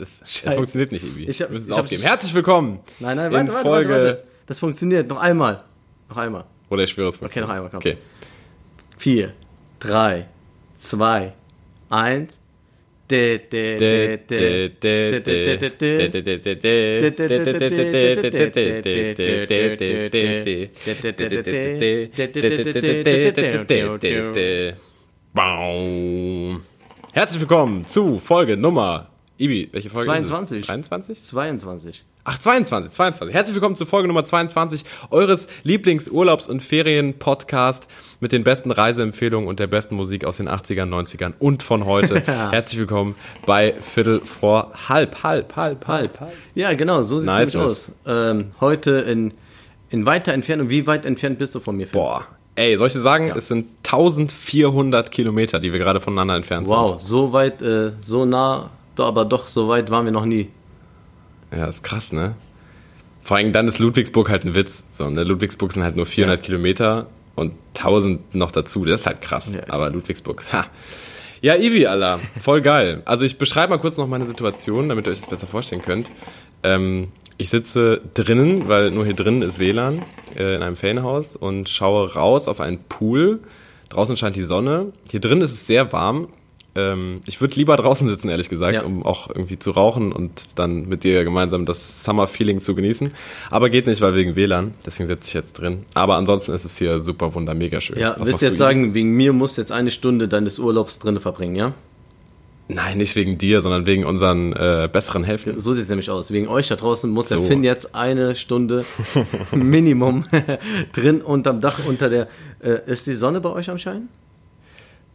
Es funktioniert nicht irgendwie. Ich hab- Wir müssen es aufgeben. Herzlich willkommen. Nein, nein, in warte, warte, Folge. warte, warte. Das funktioniert. Noch einmal. Noch einmal. Oder ich schwöre, es funktioniert. noch einmal, komm. Okay. Vier, drei, zwei, eins. Herzlich willkommen zu Folge Nummer. Ibi, welche Folge 22. ist es? 23? 22. Ach, 22, 22. Herzlich willkommen zu Folge Nummer 22 eures Lieblingsurlaubs- und Ferien-Podcast mit den besten Reiseempfehlungen und der besten Musik aus den 80ern, 90ern und von heute. Herzlich willkommen bei Viertel vor halb, halb, halb, halb, halb. Ja, genau, so sieht Nice, es nämlich aus. Ähm, heute in, in weiter Entfernung. Wie weit entfernt bist du von mir? Phil? Boah. Ey, soll ich dir sagen, es sind 1400 Kilometer, die wir gerade voneinander entfernt Wow, so weit, äh, so nah, doch, aber doch, so weit waren wir noch nie. sind. Ja, ist krass, ne? Vor allem dann ist Ludwigsburg halt ein Witz. So, ne? Ludwigsburg sind halt nur 400 Kilometer und 1000 noch dazu. Das ist halt krass. Ja. Aber Ludwigsburg, ha. Ja, Ivi, Alter, voll geil. Also ich beschreibe mal kurz noch meine Situation, damit ihr euch das besser vorstellen könnt. Ähm, ich sitze drinnen, weil nur hier drinnen ist WLAN, äh, in einem Ferienhaus und schaue raus auf einen Pool. Draußen scheint die Sonne. Hier drin ist es sehr warm. Ähm, ich würde lieber draußen sitzen, ehrlich gesagt, Ja. um auch irgendwie zu rauchen und dann mit dir gemeinsam das Summer-Feeling zu genießen. Aber geht nicht, weil wegen WLAN. Deswegen sitze ich jetzt drin. Aber ansonsten ist es hier super wunder, mega schön. Ja, Was willst du jetzt sagen, wegen mir musst du jetzt eine Stunde deines Urlaubs drinnen verbringen, ja? Nein, nicht wegen dir, sondern wegen unseren äh, besseren Hälften. So sieht es nämlich aus. Wegen euch da draußen muss der So. Finn jetzt eine Stunde Minimum drin unterm Dach unter der. Äh, ist die Sonne bei euch am Schein?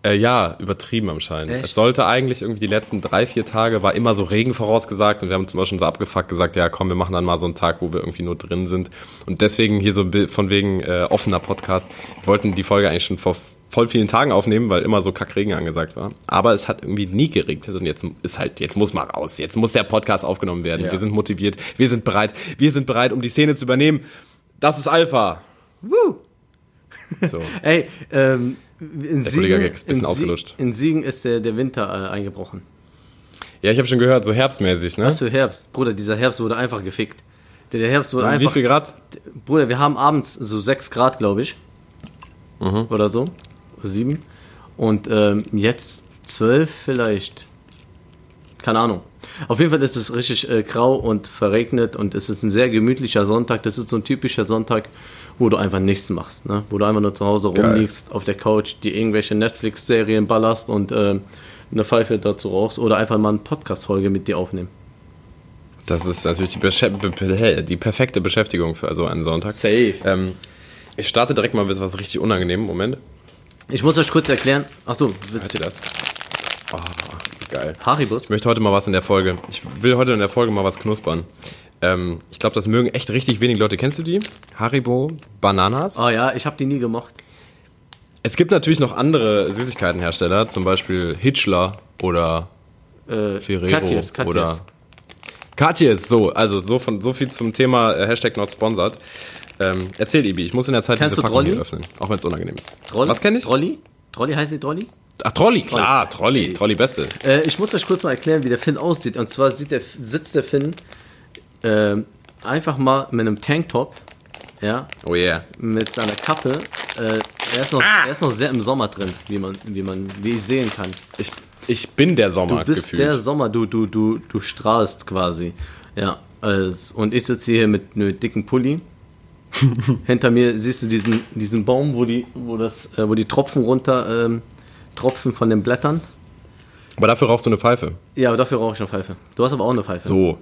Äh, ja, übertrieben am Schein. Echt? Es sollte eigentlich irgendwie die letzten drei, vier Tage war immer so Regen vorausgesagt und wir haben zum Beispiel so abgefuckt gesagt, ja komm, wir machen dann mal so einen Tag, wo wir irgendwie nur drin sind. Und deswegen hier so von wegen äh, offener Podcast. Wir wollten die Folge eigentlich schon vor voll vielen Tagen aufnehmen, weil immer so Kackregen angesagt war. Aber es hat irgendwie nie geregnet und jetzt ist halt, jetzt muss mal raus. Jetzt muss der Podcast aufgenommen werden. Ja. Wir sind motiviert, wir sind bereit, wir sind bereit, um die Szene zu übernehmen. Das ist Alpha. Woo! So. Ey, ähm, in Siegen, in, ausgelutscht. in Siegen ist der, der Winter äh, eingebrochen. Ja, ich habe schon gehört, so herbstmäßig, ne? Was für Herbst? Bruder, dieser Herbst wurde einfach gefickt. Der, der Herbst wurde Wie einfach. viel Grad? Bruder, wir haben abends so 6 Grad, glaube ich. Mhm. Oder so. 7. Und ähm, jetzt 12 vielleicht. Keine Ahnung. Auf jeden Fall ist es richtig äh, grau und verregnet und es ist ein sehr gemütlicher Sonntag. Das ist so ein typischer Sonntag, wo du einfach nichts machst. Ne? Wo du einfach nur zu Hause Geil. rumliegst, auf der Couch, die irgendwelche Netflix-Serien ballerst und ähm, eine Pfeife dazu rauchst oder einfach mal eine Podcast-Folge mit dir aufnehmen. Das ist natürlich die, die perfekte Beschäftigung für so einen Sonntag. Safe. Ähm, ich starte direkt mal mit was richtig unangenehm. Moment. Ich muss euch kurz erklären. Achso, Hört ihr das? Oh, geil. Haribus? Ich möchte heute mal was in der Folge. Ich will heute in der Folge mal was knuspern. Ähm, ich glaube, das mögen echt richtig wenig Leute. Kennst du die? Haribo Bananas? Oh ja, ich habe die nie gemocht. Es gibt natürlich noch andere Süßigkeitenhersteller, zum Beispiel Hitchler oder Äh, Ferrero Katjes, Katjes. oder Katjes. So, also so von so viel zum Thema äh, Hashtag not sponsored. Ähm, erzähl, Ibi, ich muss in der Zeit Kennst diese du Packung hier Trolli? öffnen, auch wenn es unangenehm ist. Trolli? Was kenn ich? Trolli? Trolli heißt die Trolli? Ach, Trolli, klar, Trolli, Safe. Trolli Beste. Äh, ich muss euch kurz mal erklären, wie der Finn aussieht. Und zwar sieht der, sitzt der Finn ähm, einfach mal mit einem Tanktop, ja, Oh yeah. mit seiner Kappe. Äh, er, ist noch, Ah! er ist noch sehr im Sommer drin, wie man, wie man, wie ich sehen kann. Ich, ich bin der Sommer Du bist gefühlt. der Sommer, du, du, du, du strahlst quasi. Ja, und ich sitze hier mit einem dicken Pulli. Hinter mir siehst du diesen, diesen Baum, wo die, wo das, äh, wo die Tropfen runter ähm, tropfen von den Blättern. aber dafür rauchst du eine Pfeife. Ja, aber dafür rauche ich eine Pfeife. Du hast aber auch eine Pfeife. So.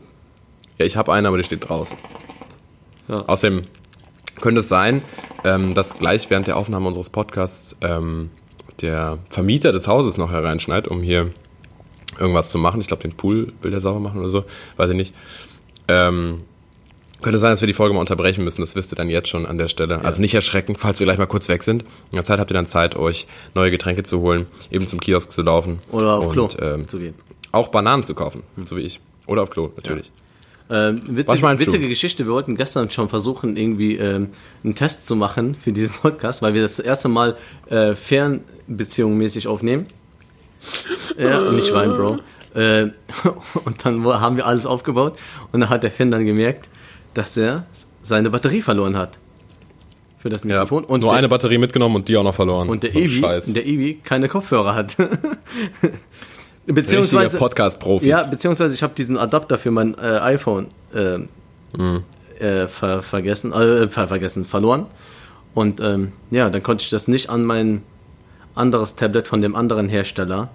Ja, ich habe eine, aber die steht draußen. Ja. Außerdem könnte es sein, ähm, dass gleich während der Aufnahme unseres Podcasts ähm, der Vermieter des Hauses noch hereinschneit, um hier irgendwas zu machen. Ich glaube, den Pool will der sauber machen oder so. Weiß ich nicht. Ähm, könnte sein, dass wir die Folge mal unterbrechen müssen. Das wisst ihr dann jetzt schon an der Stelle. Also nicht erschrecken, falls wir gleich mal kurz weg sind. In der Zeit habt ihr dann Zeit, euch neue Getränke zu holen, eben zum Kiosk zu laufen. Oder auf und, Klo Ähm, zu gehen. auch Bananen zu kaufen, so wie ich. Oder auf Klo, natürlich. Ähm, Was witzig, witzige Geschichte, wir wollten gestern schon versuchen, irgendwie ähm, einen Test zu machen für diesen Podcast, weil wir das erste Mal äh, fernbeziehungsmäßig aufnehmen. Ja, nicht Wein, Bro. Äh, und dann haben wir alles aufgebaut und dann hat der Finn dann gemerkt, dass er seine Batterie verloren hat. Für das Ja, Mikrofon. und nur der, eine Batterie mitgenommen und die auch noch verloren. und der So Scheiß. der keine Kopfhörer hat. Beziehungsweise, Podcast-Profis. ja, beziehungsweise ich habe diesen Adapter für mein äh, iPhone äh, Mhm. äh, ver vergessen, äh, ver vergessen, verloren. Und ähm, ja, dann konnte ich das nicht an mein anderes Tablet von dem anderen Hersteller,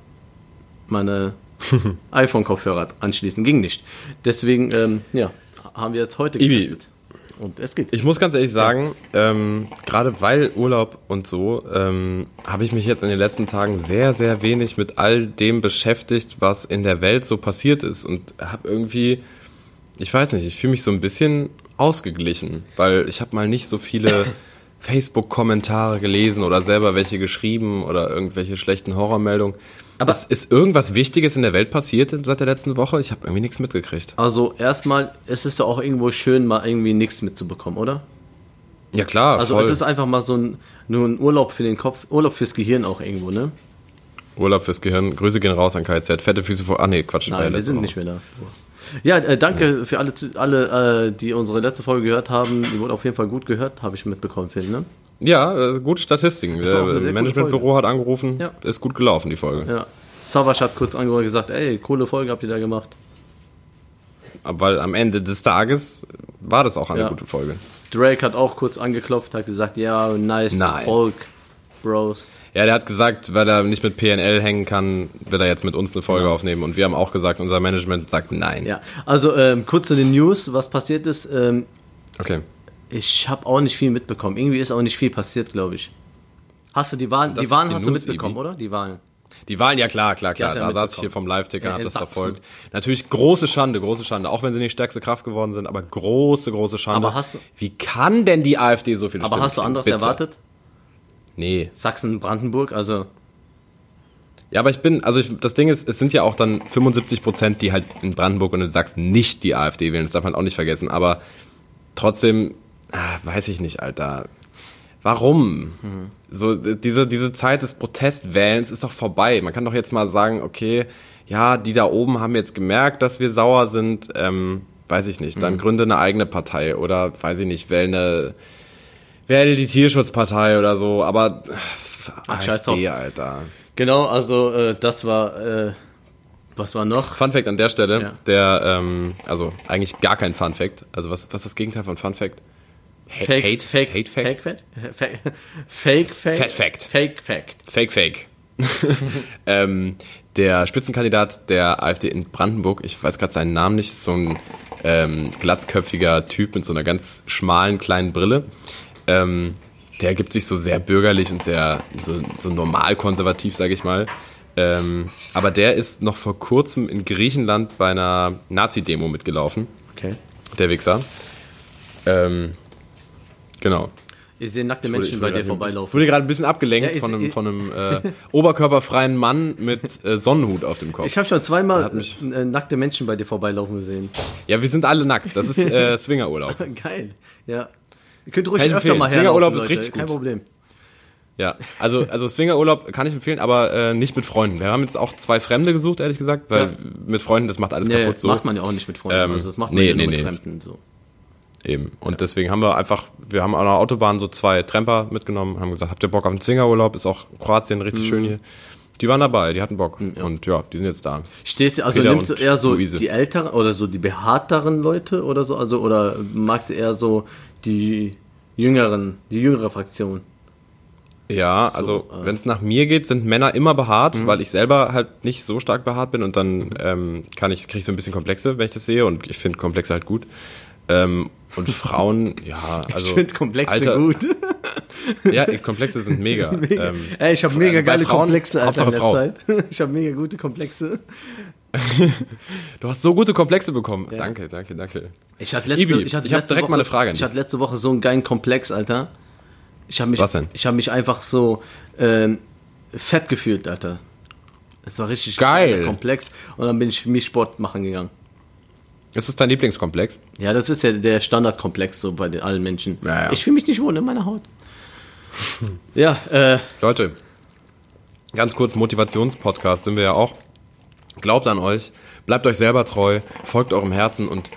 meine iPhone-Kopfhörer anschließen. Ging nicht. Deswegen, ähm, ja, haben wir jetzt heute Ibi. getestet. Und es geht. Ich muss ganz ehrlich sagen, ähm, gerade weil Urlaub und so, ähm, habe ich mich jetzt in den letzten Tagen sehr, sehr wenig mit all dem beschäftigt, was in der Welt so passiert ist und habe irgendwie, ich weiß nicht, ich fühle mich so ein bisschen ausgeglichen, weil ich habe mal nicht so viele Facebook-Kommentare gelesen oder selber welche geschrieben oder irgendwelche schlechten Horrormeldungen. Aber es ist irgendwas Wichtiges in der Welt passiert seit der letzten Woche? Ich habe irgendwie nichts mitgekriegt. Also erstmal, es ist ja auch irgendwo schön, mal irgendwie nichts mitzubekommen, oder? Ja klar, Also voll. es ist einfach mal so ein, nur ein Urlaub für den Kopf, Urlaub fürs Gehirn auch irgendwo, ne? Urlaub fürs Gehirn. Grüße gehen raus an KZ. Fette Füße vor. Ah nee, Quatsch. ja Nein, wir letzte sind Woche. nicht mehr da. Ja, äh, danke für alle, alle äh, die unsere letzte Folge gehört haben. Die wurde auf jeden Fall gut gehört, habe ich mitbekommen, Phil, ne? Ja, äh, gute Statistiken. Das gute Managementbüro hat angerufen. Ja. Ist gut gelaufen, die Folge. Ja. Savas hat kurz angerufen und gesagt, ey, coole Folge habt ihr da gemacht. Weil am Ende des Tages war das auch eine Ja. gute Folge. Drake hat auch kurz angeklopft, hat gesagt, ja, nice Nein. Folk, Bros. Ja, der hat gesagt, weil er nicht mit PNL hängen kann, will er jetzt mit uns eine Folge aufnehmen. Und wir haben auch gesagt, unser Management sagt nein. Ja, also ähm, kurz zu den News, was passiert ist. Ähm, Okay. Ich habe auch nicht viel mitbekommen. Irgendwie ist auch nicht viel passiert, glaube ich. Hast du die Wahlen, die Wahlen die hast du News, mitbekommen, Ibi? oder? Die Wahlen. Die Wahlen, ja klar, klar, klar. ja da saß ich hier vom Live-Ticker, Ja, hab das verfolgt. Natürlich große Schande, große Schande. Auch wenn sie nicht stärkste Kraft geworden sind, aber große, große Schande. Aber hast du- Wie kann denn die AfD so viele Aber Stimmen hast du anderes erwartet? Nee. Sachsen, Brandenburg, also Ja, aber ich bin, also ich, das Ding ist, es sind ja auch dann 75 Prozent, die halt in Brandenburg und in Sachsen nicht die AfD wählen. Das darf man auch nicht vergessen. Aber trotzdem, ah, weiß ich nicht, Alter. Warum? So, d- diese, diese Zeit des Protestwählens ist doch vorbei. Man kann doch jetzt mal sagen, okay, ja, die da oben haben jetzt gemerkt, dass wir sauer sind, ähm, weiß ich nicht, dann gründe eine eigene Partei oder, weiß ich nicht, wähle eine, wähle die Tierschutzpartei oder so, aber, Ach, AfD. Alter. genau, also äh, das war, äh, was war noch? Fun Fact an der Stelle, Ja. der, ähm, also eigentlich gar kein Fun Fact. Also was, was ist das Gegenteil von Fun Fact? Fake, Hate, Fake, Hate Fact? Fake, Fact? Fake, Fake, Fact? Fat Fact. Fake, Fact. Fake Fake. ähm, der Spitzenkandidat der AfD in Brandenburg, ich weiß gerade seinen Namen nicht, ist so ein ähm, glatzköpfiger Typ mit so einer ganz schmalen kleinen Brille. Ähm, der gibt sich so sehr bürgerlich und sehr so, so normal konservativ, sage ich mal. Ähm, aber der ist noch vor kurzem in Griechenland bei einer Nazi-Demo mitgelaufen. Okay. Der Wichser. Ähm, genau. Ich sehe nackte Ich Menschen ich bei dir vorbeilaufen. wurde gerade ein bisschen abgelenkt Ja, ich- von einem, ich- von einem äh, oberkörperfreien Mann mit äh, Sonnenhut auf dem Kopf. Ich habe schon zweimal äh, nackte Menschen bei dir vorbeilaufen gesehen. ja, wir sind alle nackt. Das ist äh, Swingerurlaub. Geil. Ja. Ihr könnt ruhig Kann ich öfter mal Swingerurlaub herlaufen, ist Leute. richtig Kein gut. Problem. Ja, also, also Swingerurlaub kann ich empfehlen, aber äh, nicht mit Freunden. Wir haben jetzt auch zwei Fremde gesucht, ehrlich gesagt, weil Ja. mit Freunden, das macht alles Nee, kaputt so. macht man ja auch nicht mit Freunden. Ähm, also das macht man nee, ja nur nee, mit nee. Fremden. So. Eben. Und deswegen haben wir einfach, wir haben an der Autobahn so zwei Tramper mitgenommen, haben gesagt, habt ihr Bock auf einen Zwingerurlaub? Ist auch Kroatien Mhm. richtig schön hier. Die waren dabei, die hatten Bock. Und ja, die sind jetzt da. Stehst du, also Peter nimmst du eher so Luise. die älteren oder so die behaarteren Leute oder so, also oder magst du eher so die jüngeren, die jüngere Fraktion? Ja, So, also äh. Mhm. wenn es nach mir geht, sind Männer immer behaart, weil ich selber halt nicht so stark behaart bin und dann ähm, kann ich kriege ich so ein bisschen Komplexe, wenn ich das sehe und ich finde Komplexe halt gut. Ähm, und Frauen, ja, also ich finde Komplexe Alter, gut. Ja, Komplexe sind mega. Ähm, Ey, ich habe mega bei geile Frauen, Komplexe, Alter, in der Hauptsache Zeit. Ich habe mega gute Komplexe. du hast so gute Komplexe bekommen. Danke, danke, danke. Ich hatte letzte, Ibi, ich hatte ich hab letzte direkt Woche, mal eine Frage Ich hatte letzte Woche so einen geilen Komplex, Alter. Ich habe mich, Was denn? ich habe mich einfach so ähm, fett gefühlt, Alter. Es war richtig Geil. Komplex und dann bin ich mich Sport machen gegangen. Ist es dein Lieblingskomplex? Ja, das ist ja der Standardkomplex so bei den, allen Menschen. Ja, ja. Ich fühle mich nicht wohl in meiner Haut. ja, äh, Leute, ganz kurz Motivationspodcast sind wir ja auch. Glaubt an euch, bleibt euch selber treu, folgt eurem Herzen und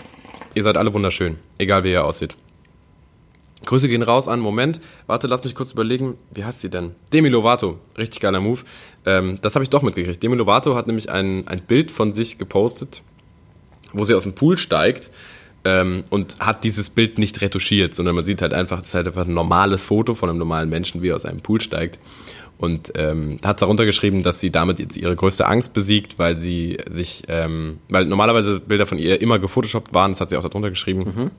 ihr seid alle wunderschön, egal wie ihr aussieht. Grüße gehen raus an, Moment, warte, lass mich kurz überlegen, wie heißt sie denn? Demi Lovato, richtig geiler Move. Ähm, das habe ich doch mitgekriegt. Demi Lovato hat nämlich ein, ein Bild von sich gepostet, wo sie aus dem Pool steigt ähm, und hat dieses Bild nicht retuschiert, sondern man sieht halt einfach, das ist halt einfach ein normales Foto von einem normalen Menschen, wie er aus einem Pool steigt. Und ähm, hat darunter geschrieben, dass sie damit jetzt ihre größte Angst besiegt, weil sie sich, ähm, weil normalerweise Bilder von ihr immer gefotoshoppt waren, das hat sie auch darunter geschrieben.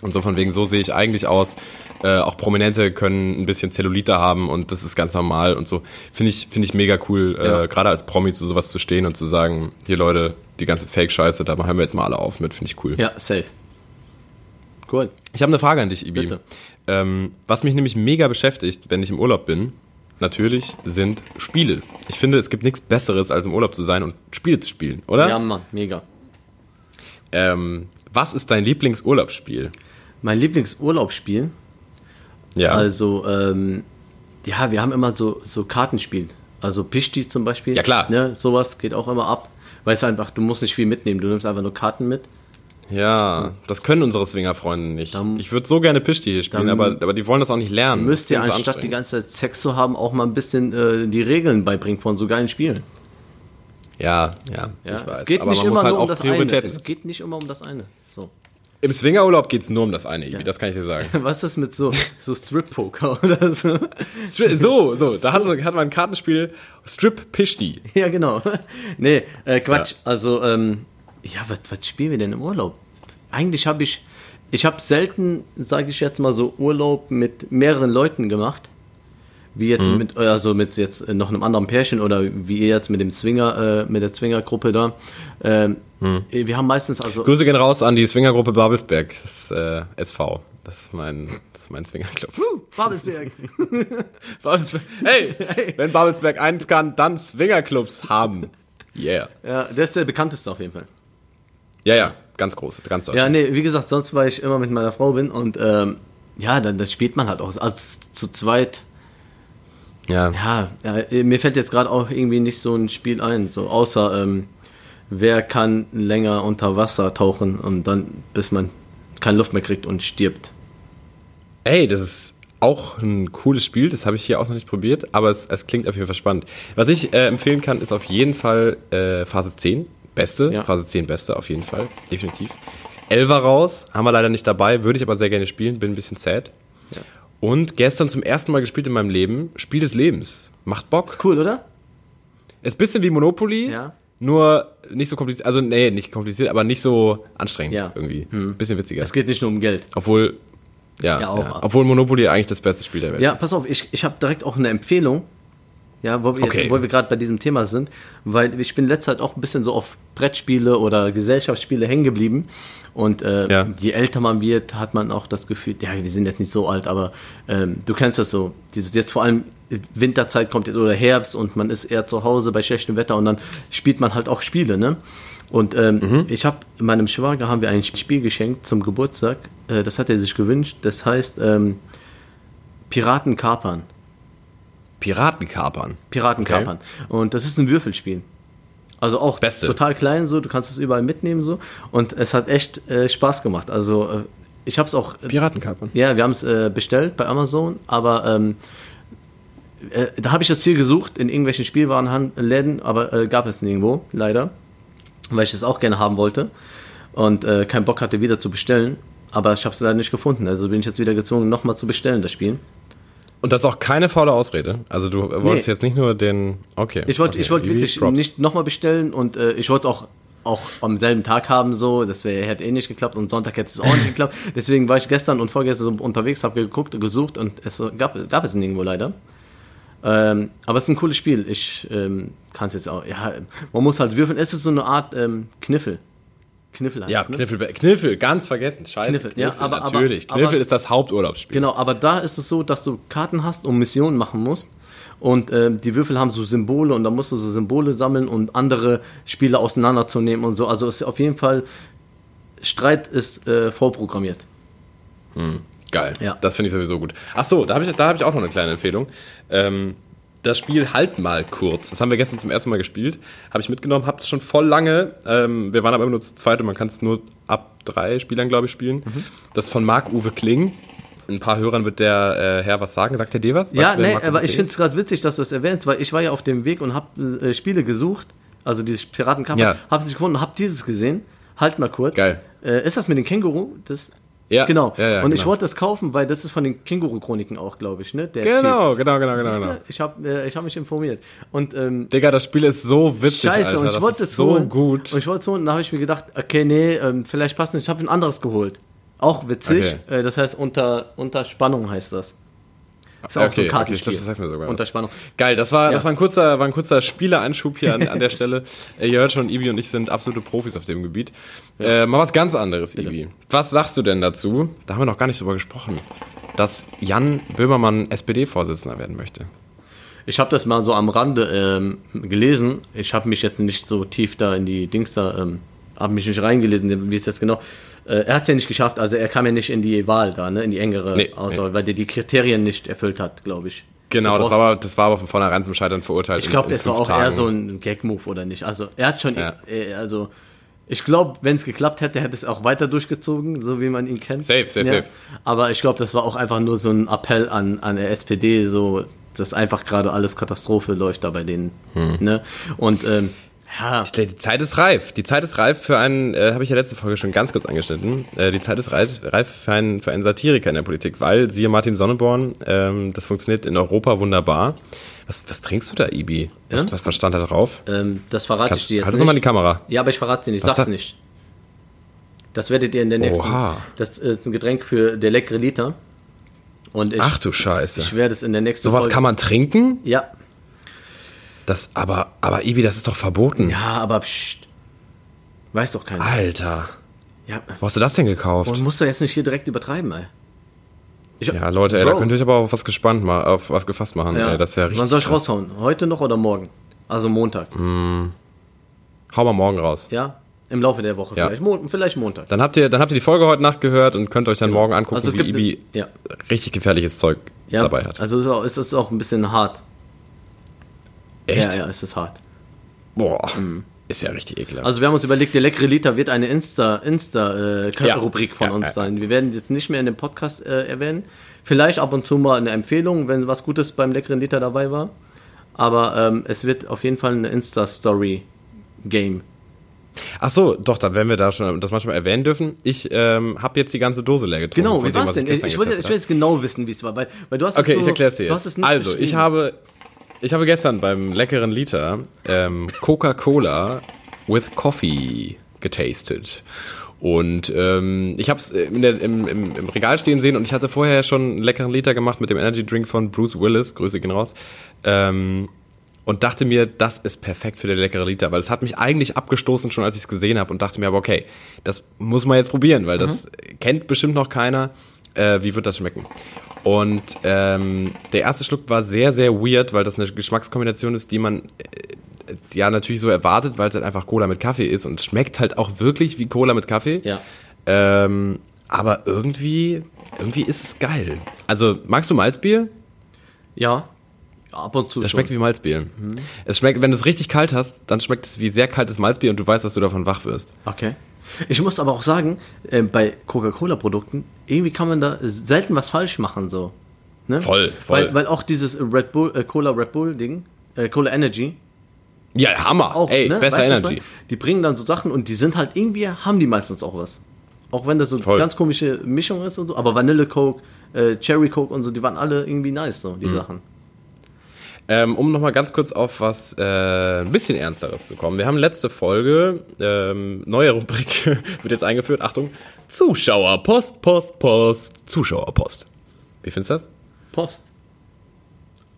Und so von wegen, so sehe ich eigentlich aus. Äh, auch Prominente können ein bisschen Zellulite haben und das ist ganz normal und so. Finde ich, finde ich mega cool, Ja. äh, gerade als Promi zu sowas zu stehen und zu sagen, hier Leute, die ganze Fake-Scheiße, da hören wir jetzt mal alle auf mit, finde ich cool. ja, safe. Cool. Ich habe eine Frage an dich, Ibi. Bitte. Ähm, was mich nämlich mega beschäftigt, wenn ich im Urlaub bin, natürlich sind Spiele. Ich finde, es gibt nichts Besseres, als im Urlaub zu sein und Spiele zu spielen, oder? Ja, Mann, mega. Ähm, was ist dein Lieblingsurlaubsspiel? Mein Lieblingsurlaubsspiel, Ja. also, ähm, ja, wir haben immer so, so Kartenspiel. Also Pishti zum Beispiel. Ja, klar. Ne, sowas geht auch immer ab. Weil es einfach, du musst nicht viel mitnehmen, du nimmst einfach nur Karten mit. Ja, das können unsere Swingerfreunde nicht. Dann- ich würde so gerne Pischti hier spielen, aber, aber die wollen das auch nicht lernen. Müsst ihr ist so anstatt die ganze Zeit Sex zu haben, auch mal ein bisschen äh, die Regeln beibringen von so geilen Spielen. Ja, ja, Ja, ich weiß. es geht aber nicht immer halt nur um das eine. Es geht nicht immer um das eine. So. Im Swingerurlaub geht's nur um das eine, Ibi, das kann ich dir sagen. Was ist das mit so, so Strip-Poker oder so? Stri- so, so, da hat man, hat man ein Kartenspiel Strip Pischti. Ja, genau. Nee, äh, Quatsch. Also, ähm, ja, was, was spielen wir denn im Urlaub? Eigentlich habe ich, ich habe selten, sage ich jetzt mal so, Urlaub mit mehreren Leuten gemacht. Wie jetzt mit, also mit jetzt noch einem anderen Pärchen oder wie ihr jetzt mit dem Swinger, äh, mit der Swingergruppe da. Ähm, Wir haben meistens also. Grüße gehen raus an die Swingergruppe Babelsberg, das ist, äh, SV. Das ist mein, das ist mein Swingerclub. Babelsberg. Babelsberg. Hey, wenn Babelsberg eins kann, dann Swingerclubs haben. Yeah. Ja, der ist der bekannteste auf jeden Fall. Ja, ja, ganz groß, ganz Ja, Deutschland. nee, wie gesagt, sonst, weil ich immer mit meiner Frau bin und ähm, ja, dann, dann spielt man halt auch. Also zu zweit, Ja. ja, ja mir fällt jetzt gerade auch irgendwie nicht so ein Spiel ein, so außer ähm, wer kann länger unter Wasser tauchen und dann, bis man keine Luft mehr kriegt und stirbt. Ey, das ist auch ein cooles Spiel, das habe ich hier auch noch nicht probiert, aber es, es klingt auf jeden Fall spannend. Was ich äh, empfehlen kann, ist auf jeden Fall äh, Phase 10, beste, Ja. Phase 10 beste, auf jeden Fall, definitiv. Elva raus, haben wir leider nicht dabei, würde ich aber sehr gerne spielen, bin ein bisschen sad. Ja. Und gestern zum ersten Mal gespielt in meinem Leben, Spiel des Lebens. Macht Bock. Cool, oder? Ist ein bisschen wie Monopoly, Ja. nur nicht so kompliziert, also nee, nicht kompliziert, aber nicht so anstrengend Ja. irgendwie. Bisschen witziger. Es geht nicht nur um Geld. Obwohl, ja, Ja, auch. ja, obwohl Monopoly eigentlich das beste Spiel der Welt Ja, pass auf, ich, ich habe direkt auch eine Empfehlung. Ja, wo wir, Okay. wir gerade bei diesem Thema sind, weil ich bin letzter Zeit auch ein bisschen so auf Brettspiele oder Gesellschaftsspiele hängen geblieben. Und äh, Ja. je älter man wird, hat man auch das Gefühl, ja, wir sind jetzt nicht so alt, aber ähm, du kennst das so. Dieses jetzt vor allem Winterzeit kommt jetzt oder Herbst und man ist eher zu Hause bei schlechtem Wetter und dann spielt man halt auch Spiele, ne? Und ähm, Mhm. ich habe meinem Schwager haben wir ein Spiel geschenkt zum Geburtstag. Äh, das hat er sich gewünscht. Das heißt ähm, Piraten kapern. Piratenkapern. Piraten Okay. Und das ist ein Würfelspiel. Also auch Beste. total klein so, du kannst es überall mitnehmen so. Und es hat echt äh, Spaß gemacht. Also äh, ich habe es auch, äh, Piratenkapern. ja, wir haben es äh, bestellt bei Amazon, aber ähm, äh, da habe ich das Ziel gesucht in irgendwelchen Spielwarenläden, aber äh, gab es nirgendwo, leider, weil ich es auch gerne haben wollte und keinen Bock hatte, wieder zu bestellen. Aber ich habe es leider nicht gefunden. Also bin ich jetzt wieder gezwungen, nochmal zu bestellen, das Spiel. Und das ist auch keine faule Ausrede. Also du wolltest Nee. jetzt nicht nur den. Okay. Ich wollte okay. ich Ibi, wirklich Props. nicht nochmal bestellen und äh, ich wollte auch auch am selben Tag haben so, das wäre hätte eh nicht geklappt und Sonntag hätte es auch nicht geklappt. Deswegen war ich gestern und vorgestern so unterwegs, habe geguckt, gesucht und es gab gab es nirgendwo leider. Ähm, aber es ist ein cooles Spiel. Ich ähm, kann es jetzt auch. Ja, man muss halt würfeln. Es ist so eine Art ähm, Kniffel. Kniffel heißt Ja, es, ne? Kniffel, Kniffel, ganz vergessen. Scheiße. Kniffel, ja, aber- aber- natürlich. aber- Kniffel ist das Haupturlaubsspiel. Genau, aber da ist es so, dass du Karten hast und Missionen machen musst. Und ähm, die Würfel haben so Symbole und da musst du so Symbole sammeln und andere Spiele auseinanderzunehmen und so. Also es ist auf jeden Fall Streit ist äh, vorprogrammiert. Geil. Ja. Das finde ich sowieso gut. Ach so, da habe ich, da hab ich auch noch eine kleine Empfehlung. Ähm, das Spiel Halt mal kurz. Das haben wir gestern zum ersten Mal gespielt. Habe ich mitgenommen, habe es schon voll lange. Ähm, wir waren aber immer nur zu zweit und man kann es nur ab drei Spielern, glaube ich, spielen. Mhm. Das von Marc-Uwe Kling. Ein paar Hörern wird der äh, Herr was sagen. Sagt er dir was? Ja, nee, aber ich finde es gerade witzig, dass du es erwähnst, weil ich war ja auf dem Weg und habe äh, Spiele gesucht, also dieses Piratenkampf, Ja. habe es gefunden und habe dieses gesehen. Halt mal kurz. Geil. Äh, ist das mit dem Känguru? Das Ja, Genau. ja, ja, und ich genau. wollte das kaufen, weil das ist von den Känguru-Chroniken auch, glaube ich, ne? Der Genau, Typ. genau, genau, genau, Siehste? genau. Ich habe äh, ich hab mich informiert. Und ähm, Digga, das Spiel ist so witzig, Scheiße, Alter. und ich wollte es so holen. gut. Und ich wollte es holen, und dann habe ich mir gedacht, okay, nee, ähm, vielleicht passt nicht. Ich habe ein anderes geholt. Auch witzig. Okay. Äh, das heißt, unter, unter Spannung heißt das. Ist auch so Okay, ein okay, Kartenspiel. das sagt mir sogar unter Spannung. Geil, das war, das Ja. war ein kurzer, war ein kurzer Spieleeinschub hier an, an der Stelle. Ihr hört schon, Ibi und ich sind absolute Profis auf dem Gebiet. Äh, mal was ganz anderes, Ibi. Was sagst du denn dazu? Da haben wir noch gar nicht drüber gesprochen. Dass Jan Böhmermann SPD-Vorsitzender werden möchte. Ich habe das mal so am Rande ähm, gelesen. Ich habe mich jetzt nicht so tief da in die Dings da, ähm, habe mich nicht reingelesen, wie ist das genau. Äh, er hat es ja nicht geschafft, also er kam ja nicht in die Wahl da, ne, in die engere Nee, Auswahl, weil der die Kriterien nicht erfüllt hat, glaube ich. Genau, das war, aber, das war aber von vornherein zum Scheitern verurteilt. Ich glaube, das war auch eher Tagen. so ein Gag-Move oder nicht. Also er hat schon, Ja. äh, also ich glaube, wenn es geklappt hätte, hätte es auch weiter durchgezogen, so wie man ihn kennt. Safe, safe, ja. safe. Aber ich glaube, das war auch einfach nur so ein Appell an, an der SPD, so dass einfach gerade alles Katastrophe läuft da bei denen. Hm. Ne? Und ähm, ja, Ich Die Zeit ist reif. Die Zeit ist reif für einen, äh, habe ich ja letzte Folge schon ganz kurz angeschnitten, äh, die Zeit ist reif, reif für, einen, für einen Satiriker in der Politik, weil, siehe Martin Sonneborn, ähm, das funktioniert in Europa wunderbar. Was, was trinkst du da, Ibi? Was, Ja? was, was stand da drauf? ähm, das verrate ich dir jetzt halt das mal in die nicht. Kamera. Ja, aber ich verrate dir nicht, sag's da- nicht. Das werdet ihr in der nächsten. Oha. Das ist ein Getränk für der leckere Liter. Und ich, Ach du Scheiße. ich werde es in der nächsten Sowas Folge. kann man trinken? Ja, Das, aber, aber Ibi, das ist doch verboten. Ja, aber pst. Weiß doch keiner. Alter. Ja. Wo hast du das denn gekauft? Und musst du jetzt nicht hier direkt übertreiben, ey. Ich, Ja, Leute, ey, da Bro. könnt ihr euch aber auf was gespannt mal, auf was gefasst machen. ja. Ey, das ist ja richtig. Wann soll ich krass. raushauen? Heute noch oder morgen? Also Montag. Hau mal morgen raus. Ja? Im Laufe der Woche Ja. vielleicht. Mo vielleicht Montag. Dann habt ihr, dann habt ihr die Folge heute Nacht gehört und könnt euch dann morgen angucken, Also es wie gibt- Ibi ja. richtig gefährliches Zeug Ja, dabei hat. Also ist auch, ist auch ein bisschen hart. Echt? Ja, ja, es ist hart. Boah. Ist ja richtig ekelhaft. Also wir haben uns überlegt, der leckere Liter wird eine Insta, Insta äh, Ja. Von Ja, uns ja. sein. Wir werden jetzt nicht mehr in dem Podcast äh, erwähnen. Vielleicht ab und zu mal eine Empfehlung, wenn was Gutes beim leckeren Liter dabei war. Aber ähm, es wird auf jeden Fall eine Insta-Story-Game. Ach so, doch, dann werden wir da schon das manchmal erwähnen dürfen. Ich ähm, habe jetzt die ganze Dose leer getrunken. Genau, wie war's was denn? Ich, ich, will, ich will jetzt genau wissen, wie es war, weil, weil du hast Okay, es so, ich erkläre es dir jetzt. es nicht Also, ich habe, ich habe gestern beim leckeren Liter ähm, Coca-Cola with Coffee getastet. Und ähm, ich habe es im, im, im Regal stehen sehen und ich hatte vorher schon einen leckeren Liter gemacht mit dem Energy Drink von Bruce Willis, Grüße gehen raus. Ähm, und dachte mir, das ist perfekt für den leckere Liter, weil es hat mich eigentlich abgestoßen schon, als ich es gesehen habe und dachte mir aber, okay, das muss man jetzt probieren, weil das kennt bestimmt noch keiner. Äh, wie wird das schmecken? Und ähm, der erste Schluck war sehr, sehr weird, weil das eine Geschmackskombination ist, die man äh, ja natürlich so erwartet, weil es halt einfach Cola mit Kaffee ist und es schmeckt halt auch wirklich wie Cola mit Kaffee. Ja. Ähm, aber irgendwie, irgendwie ist es geil. Also, magst du Malzbier? Ja, ab und zu schon. schmeckt wie Malzbier. Es schmeckt, wenn du es richtig kalt hast, dann schmeckt es wie sehr kaltes Malzbier und du weißt, dass du davon wach wirst. Okay. Ich muss aber auch sagen, äh, bei Coca-Cola-Produkten, irgendwie kann man da selten was falsch machen, so. Ne? Voll, voll. Weil, weil auch dieses Red Bull, äh, Cola Red Bull Ding, äh, Cola Energy, Ja, Hammer. auch, Ey, ne? besser Weißt Energy. Die bringen dann so Sachen und die sind halt irgendwie, haben die meistens auch was. Auch wenn das so Voll. ganz komische Mischung ist und so, aber Vanille Coke, äh, Cherry Coke und so, die waren alle irgendwie nice, so, die Mhm. Sachen. Ähm, um nochmal ganz kurz auf was äh, ein bisschen Ernsteres zu kommen. Wir haben letzte Folge, ähm, neue Rubrik wird jetzt eingeführt. Achtung, Zuschauerpost, Post, Post, Zuschauerpost. Wie findest du das? Post.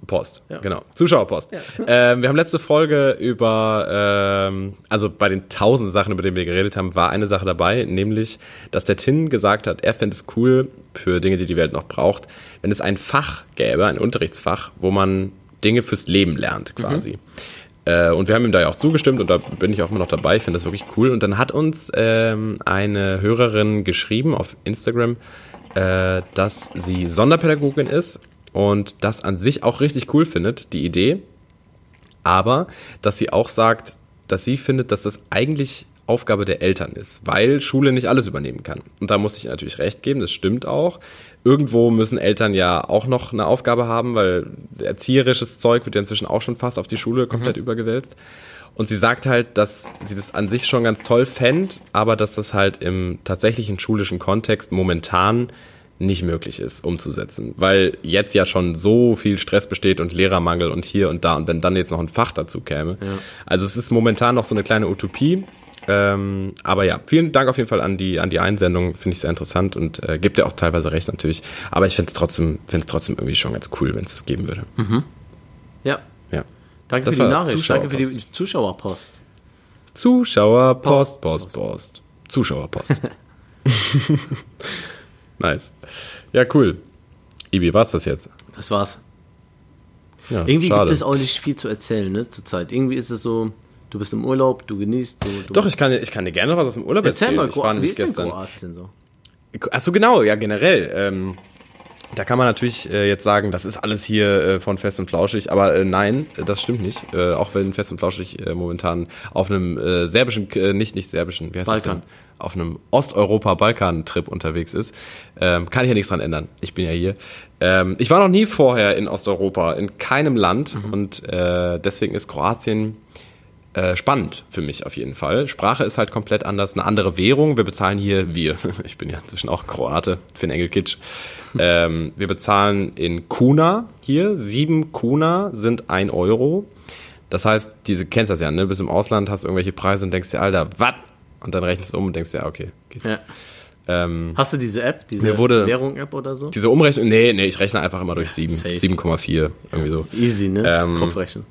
Post, Ja. genau. Zuschauerpost. Ähm, wir haben letzte Folge über, ähm, also bei den tausend Sachen, über die wir geredet haben, war eine Sache dabei, nämlich, dass der Tin gesagt hat, er fände es cool für Dinge, die die Welt noch braucht, wenn es ein Fach gäbe, ein Unterrichtsfach, wo man Dinge fürs Leben lernt, quasi. Äh, und wir haben ihm da ja auch zugestimmt und da bin ich auch immer noch dabei. Ich finde das wirklich cool. Und dann hat uns ähm, eine Hörerin geschrieben auf Instagram, äh, dass sie Sonderpädagogin ist und das an sich auch richtig cool findet, die Idee. Aber dass sie auch sagt, dass sie findet, dass das eigentlich Aufgabe der Eltern ist, weil Schule nicht alles übernehmen kann. Und da muss ich natürlich recht geben, das stimmt auch. Irgendwo müssen Eltern ja auch noch eine Aufgabe haben, weil erzieherisches Zeug wird ja inzwischen auch schon fast auf die Schule komplett mhm. übergewälzt. Und sie sagt halt, dass sie das an sich schon ganz toll fände, aber dass das halt im tatsächlichen schulischen Kontext momentan nicht möglich ist umzusetzen, weil jetzt ja schon so viel Stress besteht und Lehrermangel und hier und da und wenn dann jetzt noch ein Fach dazu käme. Ja. Also es ist momentan noch so eine kleine Utopie, ähm, aber ja, vielen Dank auf jeden Fall an die, an die Einsendung. Finde ich sehr interessant und äh, gibt ja auch teilweise recht natürlich. Aber ich finde es trotzdem, trotzdem irgendwie schon ganz cool, wenn es das geben würde. Mhm. Ja. Ja. Danke das für die Nachricht. Danke für die Zuschauerpost. Zuschauerpost, Post, Post. Zuschauerpost. nice. Ja, cool. Ibi, war's das jetzt? Das war's. Ja, Irgendwie schade. gibt es auch nicht viel zu erzählen, ne, zurzeit. Irgendwie ist es so, Du bist im Urlaub, du genießt. Du, du Doch, ich kann, ich kann dir gerne noch was aus dem Urlaub Erzähl erzählen. Erzähl mal, wie ist gestern. denn Kroatien so? Achso, genau, ja, generell. Ähm, da kann man natürlich äh, jetzt sagen, das ist alles hier äh, von Fest und Flauschig, aber äh, nein, das stimmt nicht. Äh, auch wenn Fest und Flauschig äh, momentan auf einem äh, serbischen, äh, nicht nicht serbischen, wie heißt Balkan. das denn? Auf einem Osteuropa-Balkan-Trip unterwegs ist, ähm, kann ich ja nichts dran ändern. Ich bin ja hier. Ähm, ich war noch nie vorher in Osteuropa, in keinem Land mhm. und äh, deswegen ist Kroatien äh, spannend für mich auf jeden Fall. Sprache ist halt komplett anders, eine andere Währung. Wir bezahlen hier, wir, ich bin ja inzwischen auch Kroate, Finn Engelkitsch. ähm, wir bezahlen in Kuna hier. Sieben Kuna sind ein Euro. Das heißt, diese kennst das ja, ne? Bis im Ausland hast du irgendwelche Preise und denkst dir, Alter, was? Und dann rechnest du um und denkst dir, ja, okay, geht. Ja. Ähm, Hast du diese App, diese Währung-App oder so? Diese Umrechnung, nee, nee, ich rechne einfach immer durch 7, 7,4, irgendwie so. Easy, ne? Ähm, Kopfrechnen.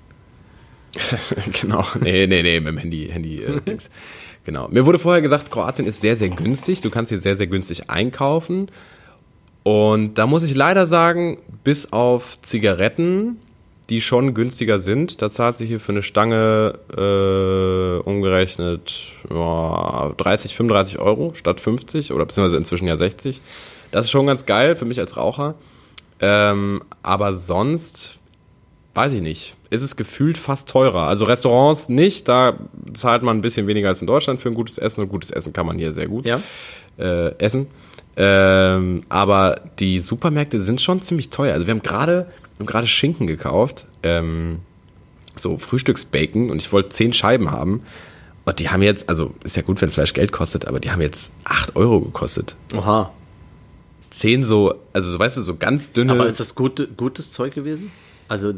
genau, nee, nee, nee, mit dem Handy, Handy äh, Dings. Genau. Mir wurde vorher gesagt, Kroatien ist sehr, sehr günstig. Du kannst hier sehr, sehr günstig einkaufen. Und da muss ich leider sagen, bis auf Zigaretten, die schon günstiger sind, da zahlt sich hier für eine Stange äh, umgerechnet ja, 30, 35 Euro statt 50 oder beziehungsweise inzwischen ja 60. Das ist schon ganz geil für mich als Raucher. Ähm, aber sonst weiß ich nicht, ist es gefühlt fast teurer. Also Restaurants nicht, da zahlt man ein bisschen weniger als in Deutschland für ein gutes Essen und gutes Essen kann man hier sehr gut ja. äh, essen. Ähm, aber die Supermärkte sind schon ziemlich teuer. Also wir haben gerade gerade Schinken gekauft, ähm, so Frühstücksbacon und ich wollte zehn Scheiben haben. Und die haben jetzt, also ist ja gut, wenn Fleisch Geld kostet, aber die haben jetzt acht Euro gekostet. Oha. Zehn so, also so, weißt du, so ganz dünne. Aber ist das gut, gutes Zeug gewesen? Also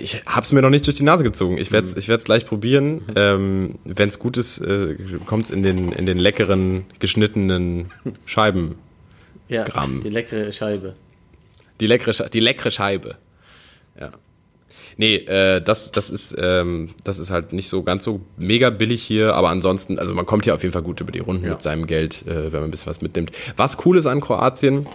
ich habe es mir noch nicht durch die Nase gezogen. Ich werde es mhm. gleich probieren. Mhm. Ähm, Wenn es gut ist, äh, kommt es in den, in den leckeren, geschnittenen Scheiben. Ja, Gramm. die leckere Scheibe. Die leckere, die leckere Scheibe. Ja. Nee, äh, das, das, ist, ähm, das ist halt nicht so ganz so mega billig hier, aber ansonsten, also man kommt hier auf jeden Fall gut über die Runden ja. mit seinem Geld, äh, wenn man ein bisschen was mitnimmt. Was cool ist an Kroatien,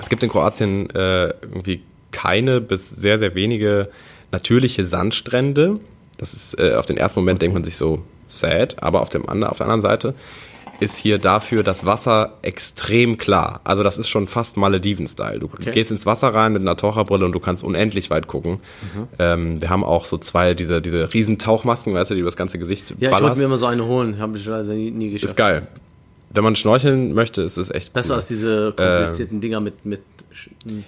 es gibt in Kroatien äh, irgendwie keine bis sehr, sehr wenige natürliche Sandstrände. Das ist, äh, auf den ersten Moment denkt man sich so sad, aber auf, dem, auf der anderen Seite ist hier dafür das Wasser extrem klar. Also das ist schon fast Malediven-Style. Du okay. gehst ins Wasser rein mit einer Taucherbrille und du kannst unendlich weit gucken. Mhm. Ähm, wir haben auch so zwei, diese, diese riesen Tauchmasken, weißt du, die über das ganze Gesicht Ja, ballerst. ich wollte mir immer so eine holen, habe ich leider nie, nie geschafft. Ist geil. Wenn man schnorcheln möchte, ist es echt Besser cool. als diese komplizierten äh, Dinger mit, mit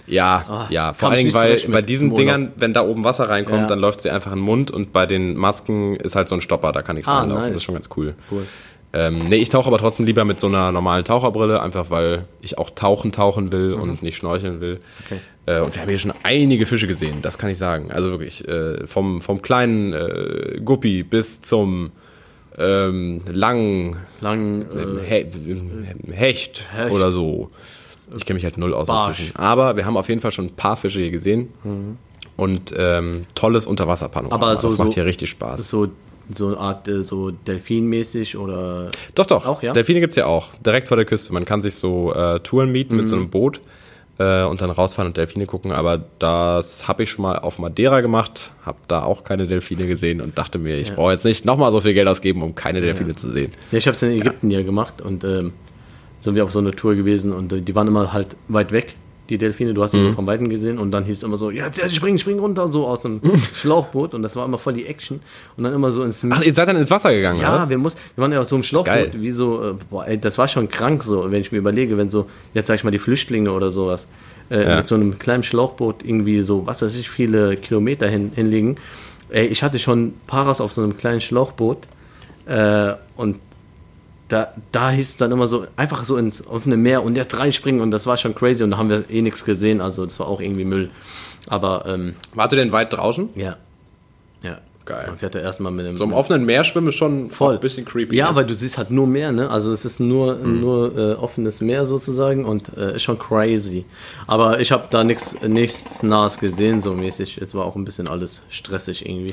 ja, oh, ja. Vor allen Dingen, weil bei diesen Dingern, wenn da oben Wasser reinkommt, ja. dann läuft sie einfach in den Mund und bei den Masken ist halt so ein Stopper, da kann nichts ah, reinlaufen. Nice. Das ist schon ganz cool. cool. Ähm, nee, ich tauche aber trotzdem lieber mit so einer normalen Taucherbrille, einfach weil ich auch tauchen tauchen will mhm. und nicht schnorcheln will. Okay. Äh, und wir haben hier schon einige Fische gesehen, das kann ich sagen. Also wirklich, äh, vom, vom kleinen äh, Guppi bis zum ähm, langen Lang, äh, He Hecht, Hecht, oder so. Ich kenne mich halt null aus mit Fischen. Aber wir haben auf jeden Fall schon ein paar Fische hier gesehen. Mhm. Und ähm, tolles Unterwasserpanorama. Aber so, das macht so, hier richtig Spaß. So, so eine Art äh, so Delfinmäßig oder. Doch, doch. Auch, ja? Delfine gibt es ja auch. Direkt vor der Küste. Man kann sich so äh, Touren mieten mhm. mit so einem Boot. äh, und dann rausfahren und Delfine gucken. Aber das habe ich schon mal auf Madeira gemacht, habe da auch keine Delfine gesehen und dachte mir, ich brauche jetzt nicht nochmal so viel Geld ausgeben, um keine Delfine zu sehen. Ja, ich habe es in Ägypten ja, gemacht und ähm, sind wir auf so eine Tour gewesen und die waren immer halt weit weg, die Delfine. Du hast sie Mhm. so von Weitem gesehen und dann hieß es immer so, ja, jetzt spring, spring runter, so aus dem Schlauchboot und das war immer voll die Action und dann immer so ins Ach, ihr seid dann ins Wasser gegangen, Ja, oder? wir, muss, wir waren ja auf so einem Schlauchboot, Geil. wie so, äh, boah, ey, das war schon krank so, wenn ich mir überlege, wenn so, jetzt sag ich mal, die Flüchtlinge oder sowas, äh, Ja. mit so einem kleinen Schlauchboot irgendwie so, was weiß ich, viele Kilometer hin, hinlegen. Ey, ich hatte schon Paras auf so einem kleinen Schlauchboot äh, und da, da hieß es dann immer so, einfach so ins offene Meer und jetzt reinspringen und das war schon crazy und da haben wir eh nichts gesehen, also das war auch irgendwie Müll. Aber, ähm, Wart ihr denn weit draußen? ja. Ja. Geil. Man fährt ja erstmal mit dem. So im offenen Meer schwimmen ist schon Voll. ein bisschen creepy. Ja, ne? weil du siehst halt nur Meer, ne? Also es ist nur, nur äh, offenes Meer sozusagen und äh, ist schon crazy. Aber ich habe da nichts nichts Nahes gesehen, so mäßig. Es war auch ein bisschen alles stressig irgendwie.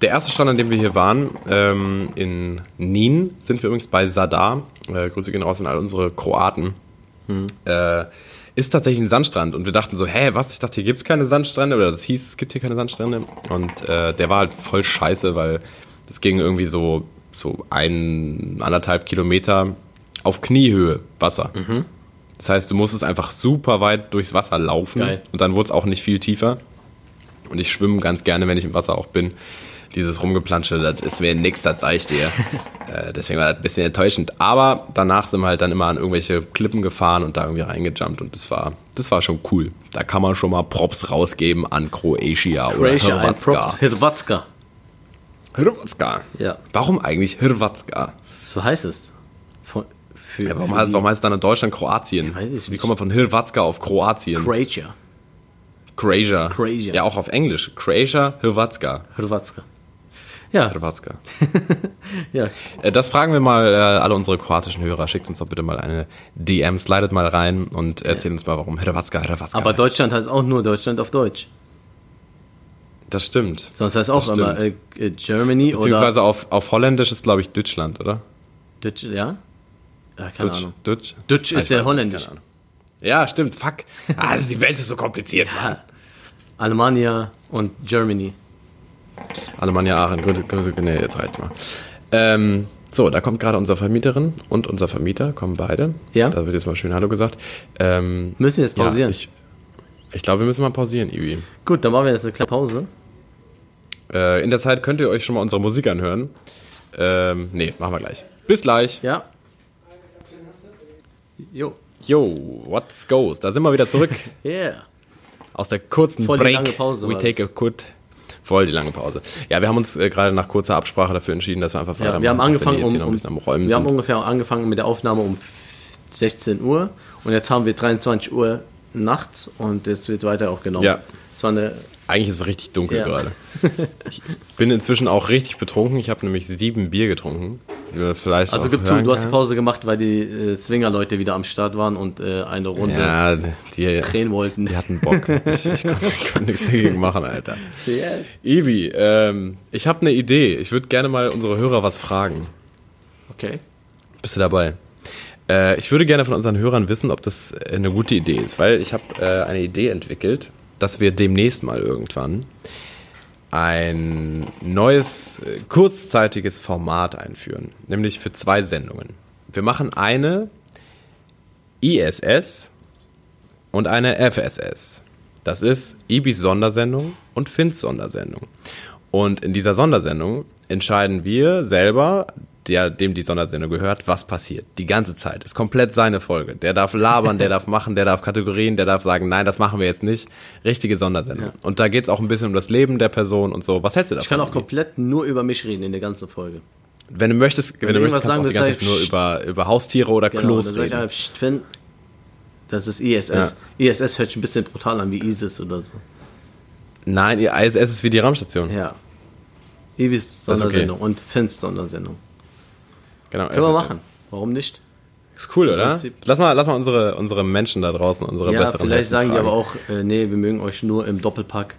Der erste Strand, an dem wir hier waren, ähm, in Nin, sind wir übrigens bei Sadar. Äh, Grüße gehen raus an all unsere Kroaten. Äh, ist tatsächlich ein Sandstrand. Und wir dachten so, hä, was? Ich dachte, hier gibt's keine Sandstrände. Oder das hieß, es gibt hier keine Sandstrände. Und äh, der war halt voll scheiße, weil das ging irgendwie so, so ein, anderthalb Kilometer auf Kniehöhe Wasser. Das heißt, du musstest einfach super weit durchs Wasser laufen. Geil. Und dann wurde es auch nicht viel tiefer. Und ich schwimme ganz gerne, wenn ich im Wasser auch bin. Dieses Rumgeplansche, das ist mir nix, das sag ich dir. äh, deswegen war das ein bisschen enttäuschend. Aber danach sind wir halt dann immer an irgendwelche Klippen gefahren und da irgendwie reingejumpt und das war, das war schon cool. Da kann man schon mal Props rausgeben an Croatia Croatia, oder Hrvatska. Hrvatska. Hrvatska. Ja. Warum eigentlich Hrvatska? So heißt es. Von, für, Ja, warum, heißt, warum heißt dann in Deutschland Kroatien? Wie kommt man von Hrvatska auf Kroatien? Croatia. Croatia. Croatia. Ja, auch auf Englisch. Croatia, Hrvatska. Hrvatska. Ja, Hrvatska. ja. Äh, Das fragen wir mal äh, alle unsere kroatischen Hörer. Schickt uns doch bitte mal eine DM, slidet mal rein und erzählt uns mal, warum Hrvatska Hrvatska Aber heißt. Deutschland heißt auch nur Deutschland auf Deutsch. Das stimmt. Sonst heißt auch immer äh, äh, Germany oder Beziehungsweise auf, auf Holländisch ist, glaube ich, Deutschland, oder? Deutsch, ja? Ja, keine Deutsch. Ahnung. Deutsch, Deutsch Ah, ist ja holländisch. Ja, stimmt. Fuck. Ah, die Welt ist so kompliziert. Mann. Alemannia und Germany. Alemannia Aachen. Grüße, Grüße, nee, jetzt reicht mal. Ähm, so, da kommt gerade unsere Vermieterin und unser Vermieter, kommen beide. Ja. Da wird jetzt mal schön Hallo gesagt. Ähm, Müssen wir jetzt ja, pausieren? ich ich glaube, wir müssen mal pausieren, Ivi. Gut, dann machen wir jetzt eine kleine Pause. Äh, in der Zeit könnt ihr euch schon mal unsere Musik anhören. Ähm, nee, machen wir gleich. Bis gleich. Ja. Jo. Yo, what's goes? Da sind wir wieder zurück Yeah. aus der kurzen Voll Break. lange Pause We take a das. Voll die lange Pause. Ja, wir haben uns äh, gerade nach kurzer Absprache dafür entschieden, dass wir einfach Ja, weitermachen. wir haben auch angefangen um, um wir haben sind. ungefähr angefangen mit der Aufnahme um 16 Uhr und jetzt haben wir 23 Uhr nachts und es wird weiter aufgenommen. Ja. Es war eine Eigentlich ist es richtig dunkel Ja. gerade. Ich bin inzwischen auch richtig betrunken. Ich habe nämlich sieben Bier getrunken. Vielleicht also gib zu, du hast. Pause gemacht, weil die äh, Zwinger-Leute wieder am Start waren und äh, eine Runde Ja, die, drehen wollten. die hatten Bock. Ich, ich konnte ich konnte nichts dagegen machen, Alter. Yes. Ivi, ähm, ich habe eine Idee. Ich würde gerne mal unsere Hörer was fragen. Okay. Bist du dabei? Äh, ich würde gerne von unseren Hörern wissen, ob das äh, eine gute Idee ist, weil ich habe äh, eine Idee entwickelt, dass wir demnächst mal irgendwann ein neues, äh, kurzzeitiges Format einführen, nämlich für zwei Sendungen. Wir machen eine ISS und eine FSS. Das ist Ibis Sondersendung und Finns Sondersendung. Und in dieser Sondersendung entscheiden wir selber, der, dem die Sondersendung gehört, was passiert. Die ganze Zeit. Ist komplett seine Folge. Der darf labern, der darf machen, der darf Kategorien, der darf sagen, nein, das machen wir jetzt nicht. Richtige Sondersendung. Ja. Und da geht es auch ein bisschen um das Leben der Person und so. Was hältst du davon? Ich kann auch komplett nur über mich reden in der ganzen Folge. Wenn du möchtest, wenn, du du möchtest, du auch die sagen ganze Zeit nur über, über Haustiere oder Genau, Klos reden. einfach, pst, Finn, das ist ISS. ISS hört sich ein bisschen brutal an wie ISIS oder so. Nein, ISS ist wie die Raumstation. Ja. Ibis ist okay. Sondersendung und Finns Sondersendung. Genau, Können wir machen. Warum nicht? Ist cool, oder? Lass mal, lass mal unsere, unsere Menschen da draußen, unsere Ja, besseren vielleicht sagen die aber auch, äh, nee, wir mögen euch nur im Doppelpack.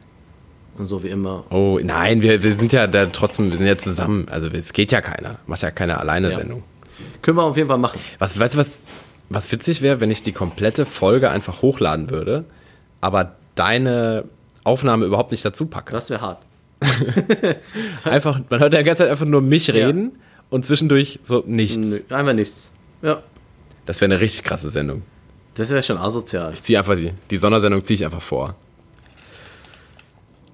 Und so wie immer. Oh, nein, wir, wir sind ja da trotzdem, wir sind ja zusammen. Also es geht ja keiner. Macht ja keine alleine Ja. Sendung. Können wir auf jeden Fall machen. Was, weißt du was? was witzig wäre, wenn ich die komplette Folge einfach hochladen würde, aber deine Aufnahme überhaupt nicht dazu packe. Das wäre hart. Einfach, man hört ja die ganze Zeit einfach nur mich reden und zwischendurch so nichts. Nö, einfach nichts. Ja. Das wäre eine richtig krasse Sendung. Das wäre schon asozial. Ich ziehe einfach die, die Sondersendung ziehe ich einfach vor.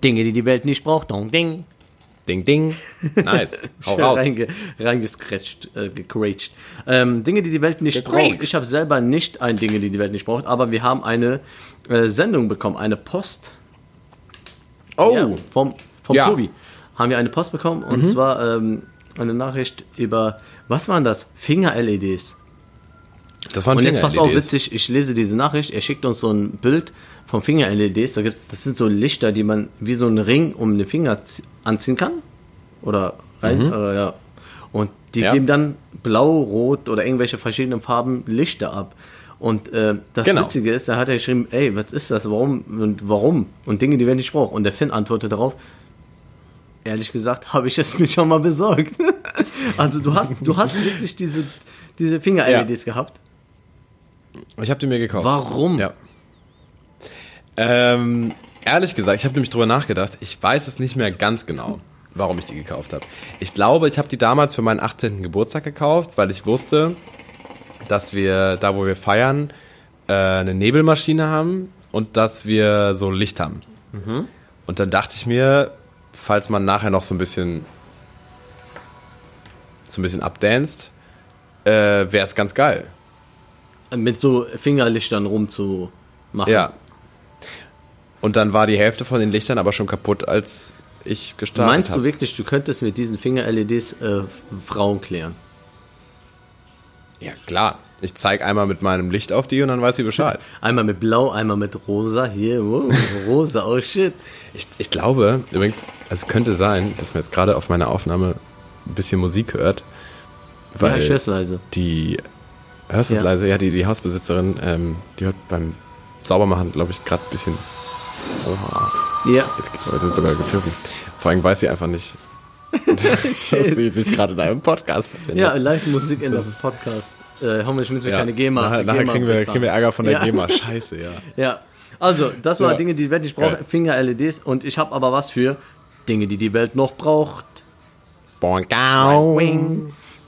Dinge, die die Welt nicht braucht. Dong, ding. Ding, ding. Nice. Hau raus. Reinge, äh, gecratcht. Ähm, Dinge, die die Welt nicht Gecratcht. braucht. Ich habe selber nicht ein Dinge, die die Welt nicht braucht, aber wir haben eine äh, Sendung bekommen, eine Post Oh, ja, vom, vom Ja. Tobi. Haben wir eine Post bekommen und zwar ähm, eine Nachricht über, was waren das? Finger-LEDs. das waren Und jetzt passt auf, Finger-LEDs. witzig, ich lese diese Nachricht, er schickt uns so ein Bild von Finger-LEDs, da gibt's, das sind so Lichter, die man wie so einen Ring um den Finger zie- anziehen kann. Oder rein, äh, ja. Und die Ja. geben dann blau, rot oder irgendwelche verschiedenen Farben Lichter ab. Und äh, das Genau. Witzige ist, da hat er geschrieben, ey, was ist das, warum und warum? Und Dinge, die wir nicht brauchen. Und der Finn antwortet darauf, ehrlich gesagt, habe ich es mir schon mal besorgt. also du hast, du hast wirklich diese, diese Finger-LEDs gehabt. Ich habe die mir gekauft. Warum? Ja. Ähm, ehrlich gesagt, ich habe nämlich drüber nachgedacht. Ich weiß es nicht mehr ganz genau, warum ich die gekauft habe. Ich glaube, ich habe die damals für meinen 18. Geburtstag gekauft, weil ich wusste, dass wir da, wo wir feiern, äh, eine Nebelmaschine haben und dass wir so Licht haben. Und dann dachte ich mir, falls man nachher noch so ein bisschen so ein bisschen abdanzt, äh, wäre es ganz geil. mit so Fingerlichtern rumzumachen. Ja. Und dann war die Hälfte von den Lichtern aber schon kaputt, als ich gestartet Meinst du hab. wirklich, du könntest mit diesen Finger-LEDs äh, Frauen klären? Ja, klar. Ich zeige einmal mit meinem Licht auf die und dann weiß sie Bescheid. Einmal mit Blau, einmal mit Rosa. Hier, wow, Rosa, oh shit. Ich, ich glaube, übrigens, es könnte sein, dass man jetzt gerade auf meiner Aufnahme ein bisschen Musik hört. Ja, Weil ich hör's leise. die, hörst du es Ja. leise? Ja, die, die Hausbesitzerin, ähm, die hört beim Saubermachen, glaube ich, gerade ein bisschen. Oha, Ja, jetzt, jetzt ist sogar gepfiffen. Vor allem weiß sie einfach nicht, dass sie sich gerade in einem Podcast befindet. ja Live-Musik in der Podcast. Äh, hoffentlich müssen wir Ja. keine GEMA. Nachher, nachher GEMA kriegen, wir, kriegen wir Ärger von der Ja. GEMA. Scheiße, ja. Ja, also, das waren Ja. Dinge, die die Welt nicht braucht. Finger-LEDs. Und ich habe aber was für Dinge, die die Welt noch braucht. Boingau.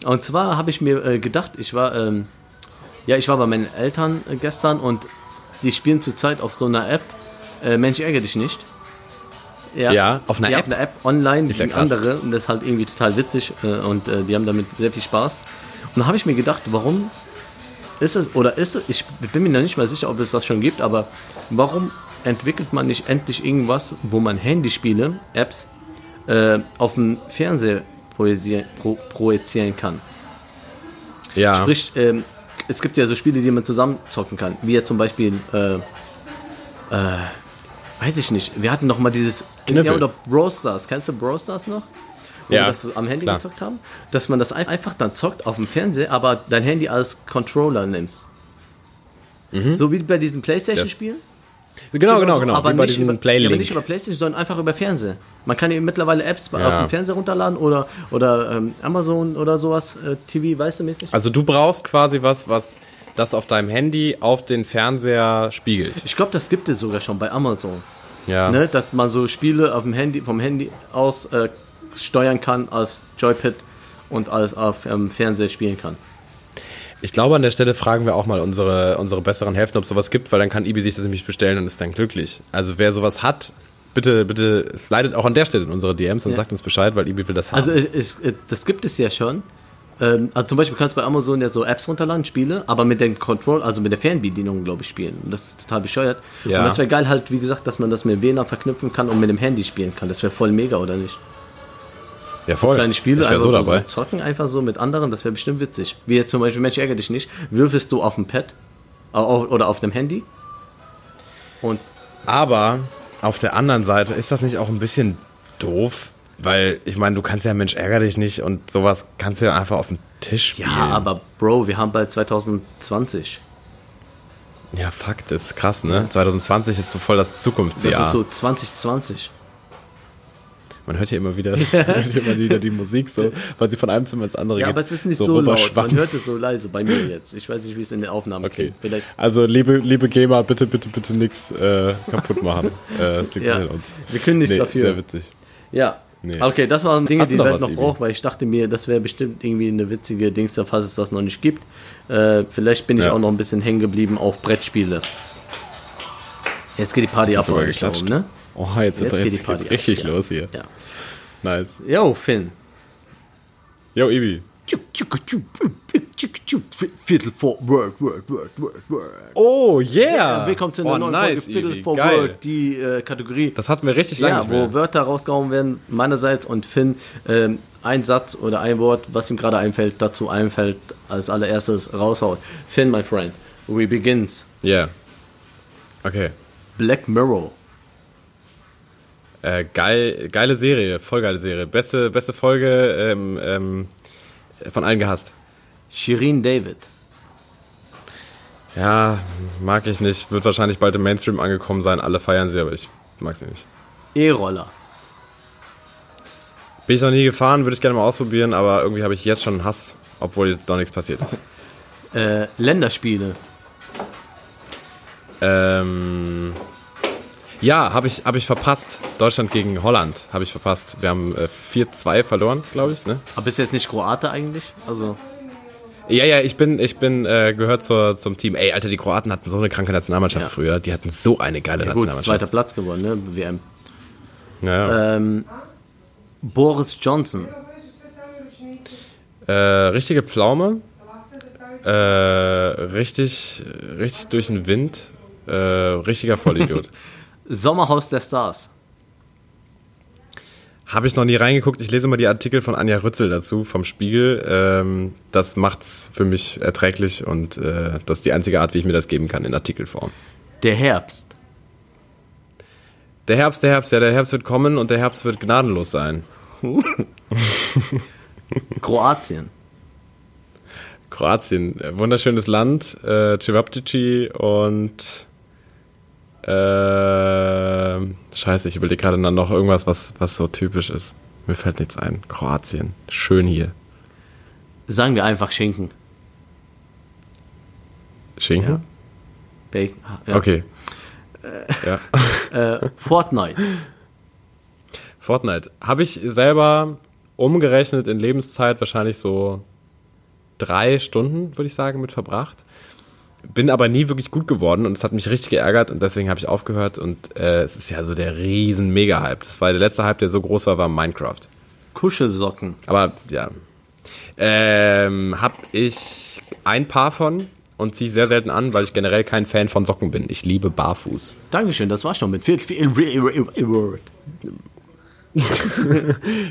Und zwar habe ich mir äh, gedacht, ich war, ähm, ja, ich war bei meinen Eltern äh, gestern und die spielen zurzeit auf so einer App. Äh, Mensch, ärgere dich nicht. Ja, auf einer ja, App? auf einer App online Ist ja wie krass. andere. Und das ist halt irgendwie total witzig äh, und äh, die haben damit sehr viel Spaß. Und da habe ich mir gedacht, warum ist es, oder ist es, ich bin mir noch nicht mal sicher, ob es das schon gibt, aber warum entwickelt man nicht endlich irgendwas, wo man Handyspiele, Apps, äh, auf dem Fernseher projizieren, pro, projizieren kann? Ja. Sprich, ähm, es gibt ja so Spiele, die man zusammen zocken kann. Wie ja zum Beispiel, äh, äh, weiß ich nicht. Wir hatten noch mal dieses Kniffel. Ja, oder Brawl Stars. Kennst du Brawl Stars noch? Ja, wir das so am Handy klar. gezockt haben. Dass man das ein- einfach dann zockt auf dem Fernseher, aber dein Handy als Controller nimmst. So wie bei diesen Playstation-Spielen. genau, genau, so, genau. Aber wie bei nicht, über, aber nicht über Playstation, sondern einfach über Fernseher. Man kann eben mittlerweile Apps Ja. auf dem Fernseher runterladen oder, oder ähm, Amazon oder sowas, äh, TV, weißt du mäßig? also du brauchst quasi was, was das auf deinem Handy auf den Fernseher spiegelt. Ich glaube, das gibt es sogar schon bei Amazon. Ja. Ne, dass man so Spiele auf dem Handy, vom Handy aus äh, steuern kann als Joypad und alles auf ähm, Fernseher spielen kann. Ich glaube, an der Stelle fragen wir auch mal unsere, unsere besseren Hälften, ob sowas gibt, weil dann kann Ibi sich das nämlich bestellen und ist dann glücklich. Also wer sowas hat, bitte, bitte slidet auch an der Stelle in unsere DMs und Ja. sagt uns Bescheid, weil Ibi will das haben. Also es, es, äh, das gibt es ja schon. Ähm, also zum Beispiel kannst du bei Amazon ja so Apps runterladen, Spiele, aber mit dem Control, also mit der Fernbedienung, glaube ich, spielen. Und das ist total bescheuert. Ja. Und das wäre geil halt, wie gesagt, dass man das mit WLAN verknüpfen kann und mit dem Handy spielen kann. Das wäre voll mega, oder nicht? Ja, voll. Kleine Spiele, einfach so so, dabei. so zocken, einfach so mit anderen, das wäre bestimmt witzig. Wie jetzt zum Beispiel, Mensch, ärgere dich nicht, würfelst du auf dem Pad oder auf dem Handy und Aber auf der anderen Seite ist das nicht auch ein bisschen doof? Weil, ich meine, du kannst ja Mensch ärger dich nicht und sowas kannst du ja einfach auf dem Tisch spielen. ja, aber Bro, wir haben bald 2020. Ja, das ist krass, ne? 2020 ist so voll das Das Zukunftsjahr. ist so 2020. Man hört hier immer wieder, hört immer wieder die Musik so, weil sie von einem Zimmer ins andere Ja, geht. aber es ist nicht so, laut. rüberschwappt. Man hört es so leise bei mir jetzt. Ich weiß nicht, wie es in den Aufnahmen Okay. klingt. Vielleicht. Also liebe, liebe Gamer, bitte, bitte, bitte nichts äh, kaputt machen. äh, Ja, wir können nichts Nee, dafür. Sehr witzig. Ja. Nee. Okay, das waren Dinge, die noch Welt noch Ibi? braucht, weil ich dachte mir, das wäre bestimmt irgendwie eine witzige Dings, falls es das noch nicht gibt. Äh, vielleicht bin ich Ja. auch noch ein bisschen hängen geblieben auf Brettspiele. Jetzt geht die Party ab oben, ne? Oh, jetzt, Jetzt geht die Party geht's richtig ab, ja. los hier. Ja. Nice. Jo, Finn. Yo, Ibi. Viertel vor Word, Word, Word, Word, Word. Oh, yeah. Willkommen zu einer oh, neuen nice, Folge Viertel vor Geil. Word, die äh, Kategorie. Das hatten wir richtig lange Ja, nicht mehr. wo Wörter rausgehauen werden, meinerseits und Finn ähm, ein Satz oder ein Wort, was ihm gerade einfällt, dazu einfällt, als allererstes raushaut. Finn, my friend, we begins. Yeah. Okay. Black Mirror. Äh, geil, geile Serie, voll geile Serie. Beste, beste Folge ähm, ähm, von allen gehasst. Shirin David. Ja, mag ich nicht. Wird wahrscheinlich bald im Mainstream angekommen sein. Alle feiern sie, aber ich mag sie nicht. E-Roller. Bin ich noch nie gefahren, würde ich gerne mal ausprobieren, aber irgendwie habe ich jetzt schon einen Hass, obwohl noch nichts passiert ist. Äh, Länderspiele. Ähm, ja, habe ich, hab ich verpasst. Deutschland gegen Holland habe ich verpasst. Wir haben äh, 4-2 verloren, glaube ich. Ne? Aber bist du jetzt nicht Kroate eigentlich? Also, Ja, ja, ich bin, ich bin äh, gehört zur, zum Team. Ey, Alter, die Kroaten hatten so eine kranke Nationalmannschaft Ja. früher. Die hatten so eine geile gut, Nationalmannschaft. zweiter Platz gewonnen, ne? WM. Ja, ja. Ähm, Boris Johnson. Äh, richtige Pflaume. Äh, richtig, richtig durch den Wind. Äh, richtiger Vollidiot. Sommerhaus der Stars. Habe ich noch nie reingeguckt. Ich lese mal die Artikel von Anja Rützel dazu vom Spiegel. Ähm, das macht's für mich erträglich und äh, das ist die einzige Art, wie ich mir das geben kann in Artikelform. Der Herbst. Der Herbst, der Herbst, ja, der Herbst wird kommen und der Herbst wird gnadenlos sein. Kroatien. Kroatien, äh, wunderschönes Land, äh, Cevapcici und äh, scheiße, ich überlege gerade dann noch irgendwas, was, was so typisch ist. Mir fällt nichts ein. Kroatien, schön hier. Sagen wir einfach Schinken. Schinken? Bacon. Ja. Okay. Ja. Äh, Fortnite. Fortnite. Habe ich selber umgerechnet in Lebenszeit wahrscheinlich so drei Stunden, würde ich sagen, mit verbracht. Bin aber nie wirklich gut geworden und es hat mich richtig geärgert und deswegen habe ich aufgehört und äh, es ist ja so der riesen Mega-Hype. Das war der letzte Hype, der so groß war, war Minecraft. Kuschelsocken. Aber ja. Ähm, hab ich ein paar von und ziehe sehr selten an, weil ich generell kein Fan von Socken bin. Ich liebe Barfuß. Dankeschön, das war schon mit viel, viel, Word.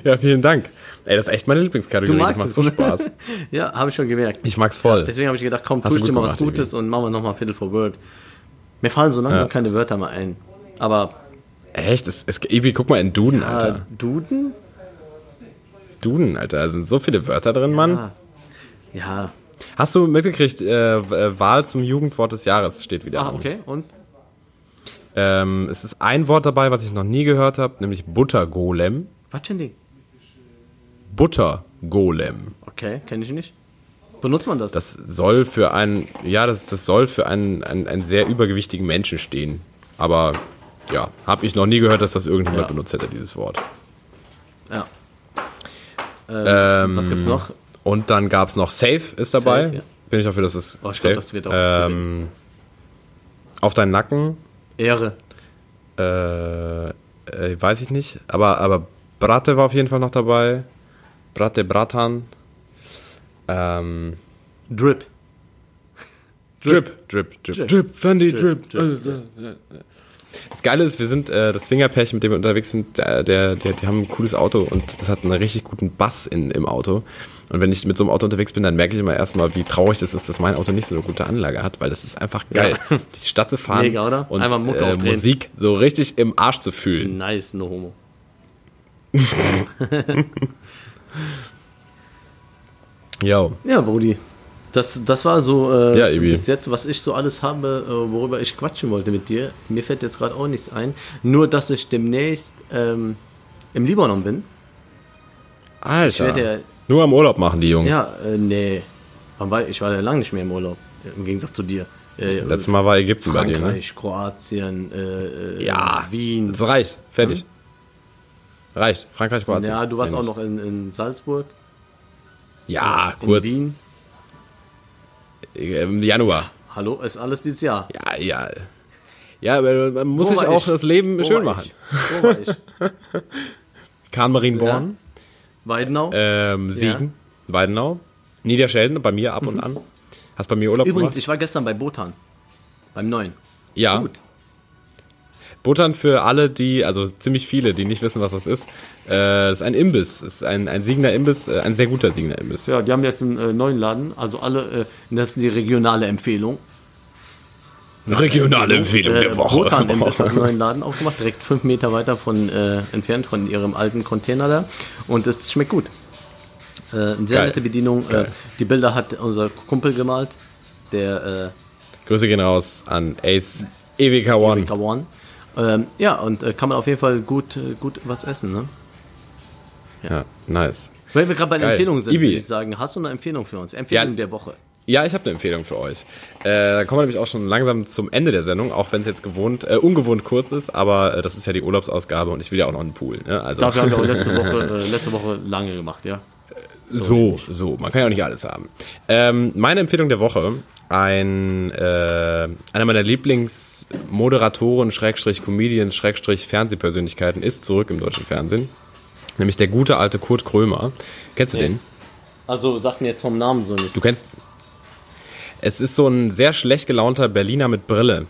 Ja, vielen Dank. Ey, das ist echt meine Lieblingskategorie. Du Das magst macht es, so ne? Spaß. Ja, habe ich schon gemerkt. Ich mag's voll. Deswegen habe ich gedacht, komm, Hast tue du mal was Gutes und machen wir nochmal Viertel vor Word. Mir fallen so langsam Ja. keine Wörter mal ein. Aber Echt? Es, es, Ibi, guck mal in Duden, äh, Alter. Duden? Duden, Alter. Da sind so viele Wörter drin, Mann. Ja. Hast du mitgekriegt, äh, äh, Wahl zum Jugendwort des Jahres steht wieder Ah, okay. Und? Ähm, es ist ein Wort dabei, was ich noch nie gehört habe, nämlich Buttergolem. Was für ein Ding? Buttergolem. Okay, kenne ich nicht. Benutzt man das? Das soll für einen, ja, das, das soll für einen, einen, einen sehr übergewichtigen Menschen stehen. Aber ja, habe ich noch nie gehört, dass das irgendjemand Ja. benutzt hätte, dieses Wort. ja. Ähm, was gibt's noch? Und dann gab es noch Safe ist dabei. Safe, ja. Bin ich dafür, dass es Oh, ich Safe. glaub, das wird auch ähm, auf deinen Nacken, Ehre. äh, äh, weiß ich nicht. Aber, aber Brate war auf jeden Fall noch dabei. Brate Bratan. Ähm, Drip. Drip, Drip, Drip, Drip. Drip, Fendi, Drip. Drip, Das Geile ist, wir sind, äh, das Swingerpärchen, mit dem wir unterwegs sind, der, der, der, die haben ein cooles Auto und das hat einen richtig guten Bass in, im Auto. Und wenn ich mit so einem Auto unterwegs bin, dann merke ich immer erstmal, wie traurig das ist, dass mein Auto nicht so eine gute Anlage hat, weil das ist einfach geil, Ja. die Stadt zu fahren Mega, oder? und Einmal Mucke äh, aufdrehen. Musik so richtig im Arsch zu fühlen. Nice, no homo. Yo. Ja, Brudi. Das, das war so äh, Ja, bis jetzt, was ich so alles habe, äh, worüber ich quatschen wollte mit dir. Mir fällt jetzt gerade auch nichts ein. Nur, dass ich demnächst ähm, im Libanon bin. Alter. ja- Nur am Urlaub machen die Jungs. Ja, äh, nee. Ich war ja lange nicht mehr im Urlaub. Im Gegensatz zu dir. Äh, Letztes Mal war Ägypten bei dir, ne? Frankreich, Kroatien, äh, äh, Ja, Wien. Das reicht. Fertig. Reicht. Frankreich, Kroatien. Ja, du warst auch noch in, in Salzburg, Ja, in kurz. Wien. Im Januar. Hallo, ist alles dieses Jahr. Ja, ja. Ja, man muss sich auch ich? das Leben Wo schön machen. Ich? Wo war ich? Kahn Marienborn, Weidenau. ähm, Siegen, Weidenau, Niederschelden, bei mir ab und an. Hast bei mir Urlaub Übrigens, gemacht? ich war gestern bei Botan. Beim neuen. Ja. Gut. Buttern für alle, die, also ziemlich viele, die nicht wissen, was das ist. Äh, ist ein Imbiss, ist ein, ein Siegener Imbiss, äh, ein sehr guter Siegener Imbiss. Ja, die haben jetzt einen äh, neuen Laden. Also alle, äh, das ist die regionale Empfehlung. Regionale Empfehlung Äh, der Woche. Botan Imbiss hat einen neuen Laden aufgemacht, direkt fünf Meter weiter von äh, entfernt von ihrem alten Container da. Und es schmeckt gut. Äh, eine sehr Geil. nette Bedienung. Äh, die Bilder hat unser Kumpel gemalt, der Grüße gehen raus an Ace EWK One. Erika One. Ähm, ja, und äh, kann man auf jeden Fall gut, äh, gut was essen. Ne? Ja, nice. Wenn wir gerade bei den. Empfehlungen sind, Ibi. würde ich sagen, hast du eine Empfehlung für uns? Empfehlung Ja. der Woche. Ja, ich habe eine Empfehlung für euch. Äh, da kommen wir nämlich auch schon langsam zum Ende der Sendung, auch wenn es jetzt gewohnt, äh, ungewohnt kurz ist, aber äh, das ist ja die Urlaubsausgabe und ich will ja auch noch einen Pool. Ne? Also, Dafür haben wir auch letzte Woche, äh, letzte Woche lange gemacht, ja. So, so, man kann ja auch nicht alles haben. Ähm, meine Empfehlung der Woche, ein, äh, einer meiner Lieblingsmoderatoren, Schrägstrich Comedians, Schrägstrich Fernsehpersönlichkeiten ist zurück im deutschen Fernsehen. Nämlich der gute alte Kurt Krömer. Kennst du Nee. den? Also sag mir jetzt vom Namen so nicht. Du kennst. Es ist so ein sehr schlecht gelaunter Berliner mit Brille.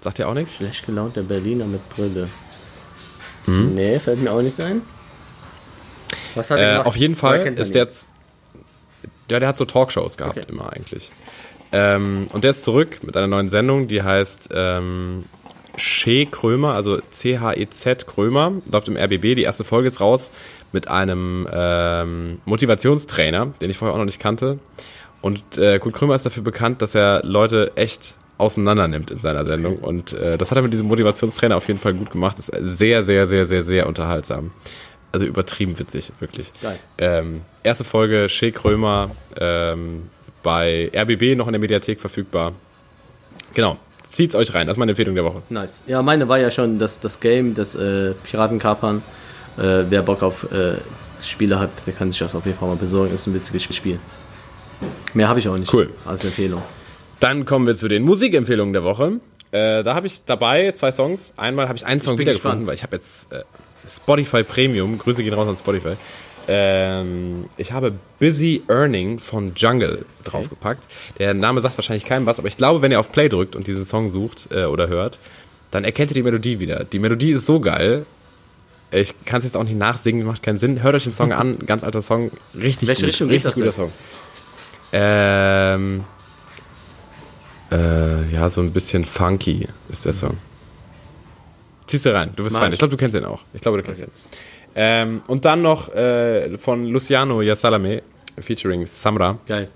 Sagt dir auch nichts? Schlecht gelaunter Berliner mit Brille. Nee, fällt mir auch nicht ein. Was hat er Äh, gemacht? auf jeden Fall ist der jetzt. Ja, der hat so Talkshows gehabt Okay. immer eigentlich. Ähm, und der ist zurück mit einer neuen Sendung, die heißt ähm, Che Krömer, also C-H-E-Z Krömer, läuft im RBB. Die erste Folge ist raus mit einem ähm, Motivationstrainer, den ich vorher auch noch nicht kannte. Und äh, Kurt Krömer ist dafür bekannt, dass er Leute echt auseinander nimmt in seiner Sendung. Und äh, das hat er mit diesem Motivationstrainer auf jeden Fall gut gemacht. Ist sehr, sehr, sehr, sehr, sehr unterhaltsam. Also übertrieben witzig, wirklich. Geil. Ähm, erste Folge Shea Krömer ähm, bei RBB noch in der Mediathek verfügbar. Genau, zieht's euch rein. Das ist meine Empfehlung der Woche. Nice. Ja, meine war ja schon das, das Game, das äh, Piratenkapern. Äh, wer Bock auf äh, Spiele hat, der kann sich das auf jeden Fall mal besorgen. Ist ein witziges Spiel. Mehr habe ich auch nicht Cool. als Empfehlung. Dann kommen wir zu den Musikempfehlungen der Woche. Äh, da habe ich dabei zwei Songs. Einmal habe ich einen Song bin wiedergefunden, gespannt. weil ich habe jetzt äh, Spotify Premium. Grüße gehen raus an Spotify. Ähm, ich habe Busy Earning von Jungle draufgepackt. Der Name sagt wahrscheinlich keinem was, aber ich glaube, wenn ihr auf Play drückt und diesen Song sucht äh, oder hört, dann erkennt ihr die Melodie wieder. Die Melodie ist so geil. Ich kann es jetzt auch nicht nachsingen, macht keinen Sinn. Hört euch den Song an, ganz alter Song, richtig Welche gut, Richtung geht richtig das guter denn? Song. Ähm, äh, ja, so ein bisschen funky ist der Song. Ziehst du rein, du bist Mach fein. ich. Glaube, du kennst ihn auch. Ich glaube, du kennst ihn. Ähm, und dann noch äh, von Luciano Yasalame featuring Samra. Geil.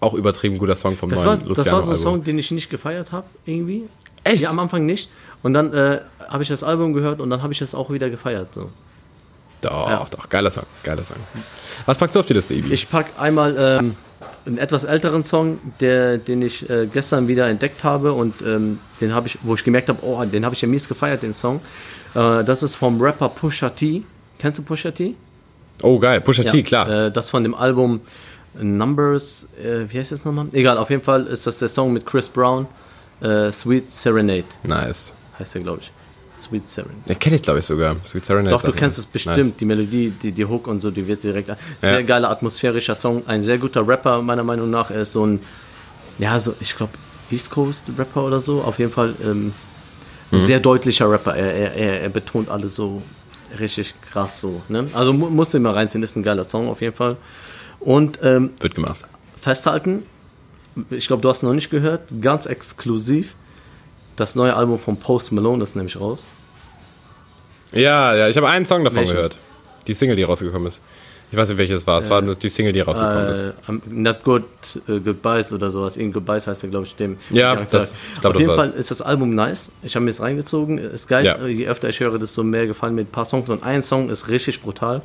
Auch übertrieben guter Song vom Das neuen war, Luciano. das war so ein Album. Song, den ich nicht gefeiert habe, irgendwie. Echt? Ja, am Anfang nicht. Und dann äh, habe ich das Album gehört und dann habe ich das auch wieder gefeiert. So. Doch, Ja. doch, geiler Song, geiler Song. Was packst du auf die Liste, Ibi? Ich pack einmal ähm, einen etwas älteren Song, der, den ich äh, gestern wieder entdeckt habe und ähm, den habe ich, wo ich gemerkt habe, oh, den habe ich ja mies gefeiert, den Song. Äh, das ist vom Rapper Pusha T. Kennst du Pusha T? oh, geil, Pusha T, klar. Äh, das von dem Album Numbers, äh, wie heißt das nochmal? Egal, auf jeden Fall ist das der Song mit Chris Brown, äh, Sweet Serenade, nice. heißt der, glaube ich. Sweet Serenade. Den kenne ich, glaube ich, sogar. Sweet Serenade. Doch, du kennst es bestimmt. Nice. Die Melodie, die, die Hook und so, die wird direkt. Sehr Ja. geiler atmosphärischer Song. Ein sehr guter Rapper, meiner Meinung nach. Er ist so ein, ja, so, ich glaube, East Coast Rapper oder so. Auf jeden Fall ähm, Mhm. sehr deutlicher Rapper. Er, er, er, er betont alles so richtig krass so. Ne? Also mu musst du mal reinziehen. Ist ein geiler Song auf jeden Fall. Und ähm, Wird gemacht. festhalten, ich glaube, du hast noch nicht gehört, ganz exklusiv. Das neue Album von Post Malone ist nämlich raus. Ja, ja, ich habe einen Song davon Welchen? gehört. die Single, die rausgekommen ist. Ich weiß nicht, welches war. Es war die Single, die rausgekommen ist. Äh, I'm not good äh, goodbyes oder sowas. Irgend goodbyes heißt ja, glaube ich, dem. Ja, Charakter. das- ich glaub, Auf das jeden. Fall ist das Album nice. Ich habe mir es reingezogen. Ist geil. Ja. Äh, Je öfter ich höre, desto mehr gefallen mir ein paar Songs. Und ein Song ist richtig brutal.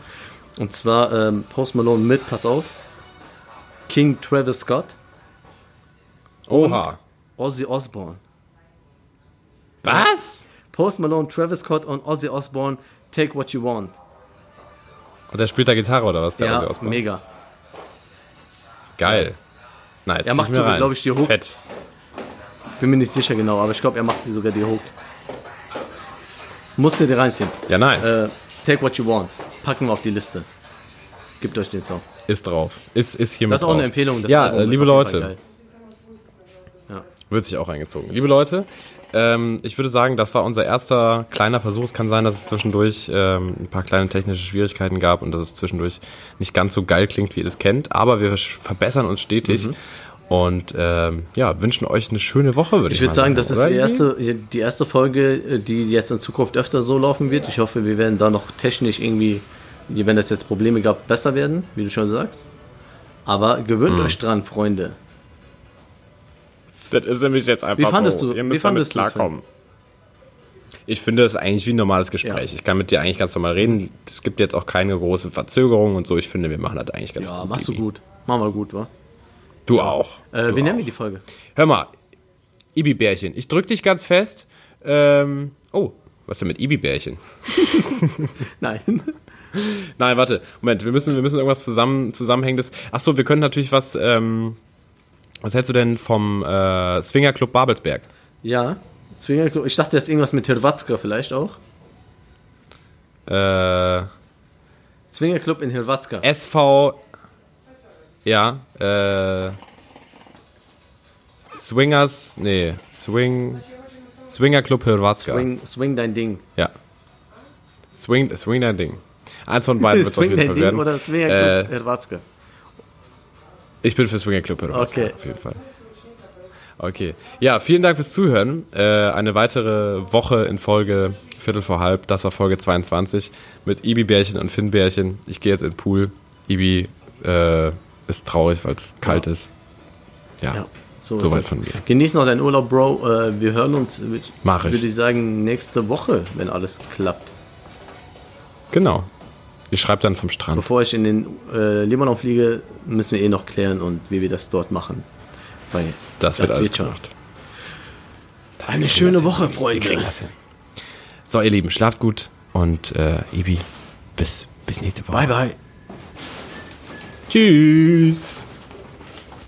Und zwar ähm, Post Malone mit, pass auf, King Travis Scott, Oha. Ozzy Osbourne. Was? Post Malone, Travis Scott und Ozzy Osbourne, Take What You Want. Und der spielt da Gitarre oder was? Der ja, Ozzy Osbourne? mega. Geil. Nice. Er macht mir sogar, rein. glaub ich, die Hook. Fett. Bin mir nicht sicher genau, aber ich glaube, er macht die sogar die Hook. Musst du dir reinziehen. Ja, nice. Äh, Take What You Want. Packen wir auf die Liste. Gebt euch den Song. Ist drauf. Ist, ist hiermit Das ist auch drauf. eine Empfehlung. Ja, Album äh, liebe Leute, geil. wird sich auch eingezogen. Liebe Leute, ähm, ich würde sagen, das war unser erster kleiner Versuch. Es kann sein, dass es zwischendurch ähm, ein paar kleine technische Schwierigkeiten gab und dass es zwischendurch nicht ganz so geil klingt, wie ihr das kennt. Aber wir verbessern uns stetig. Mhm. Und ähm, ja, wünschen euch eine schöne Woche, würde ich, Ich würde mal sagen, das ist die erste, die erste Folge, äh, die jetzt in Zukunft öfter so laufen wird. Ich hoffe, wir werden da noch technisch irgendwie, wenn es jetzt Probleme gab, besser werden, wie du schon sagst. Aber gewöhnt Mhm. euch dran, Freunde. Das ist nämlich jetzt einfach Wie fandest so. du- Ihr wie müsst fandest damit klarkommen. Ich finde es eigentlich wie ein normales Gespräch. Ja. Ich kann mit dir eigentlich ganz normal reden. Es gibt jetzt auch keine große Verzögerung und so. Ich finde, wir machen das eigentlich ganz Ja, gut. machst du gut. Machen wir gut, wa? Du auch. Äh, du wie auch. nennen wir die Folge? Hör mal, Ibi-Bärchen. Ich drück dich ganz fest. Ähm, oh, was ist denn mit Ibi-Bärchen? Nein. Nein, warte. Moment, wir müssen, wir müssen irgendwas zusammen, Zusammenhängendes. Achso, wir können natürlich was. Ähm, was hältst du denn vom äh, Swinger Club Babelsberg? Ja. Zwingerclub. Ich dachte jetzt irgendwas mit Hrvatska vielleicht auch. Äh, Zwingerclub in Hrvatska. SV. Ja, äh. Swingers. Nee, Swing. Swinger Club Hrvatska. Swing, swing dein Ding. Ja. Swing, swing dein Ding. Eins von beiden wird es auf swing jeden dein Fall Ding werden. oder Zwingerclub Äh, Hrvatska. Ich bin für Swinger Club Hrvatska, Okay. auf jeden Fall. Okay. Ja, vielen Dank fürs Zuhören. Äh, eine weitere Woche in Folge Viertel vor halb. Das war Folge 22 mit Ibi-Bärchen und Finn-Bärchen. Ich gehe jetzt in den Pool. Ibi äh, ist traurig, weil es kalt ist. Ja. Ja. So Soweit von mir. Genieß noch deinen Urlaub, Bro. Äh, wir hören uns, Mach ich. würde ich sagen, nächste Woche, wenn alles klappt. Genau. Ich schreibe dann vom Strand. Bevor ich in den äh, Libanon fliege, müssen wir eh noch klären und wie wir das dort machen. Weil Das wird alles schon. gemacht. Eine schöne Woche, Freunde. das hin. So, ihr Lieben, schlaft gut und äh, Ibi, bis, bis nächste Woche. Bye, bye. Tschüss.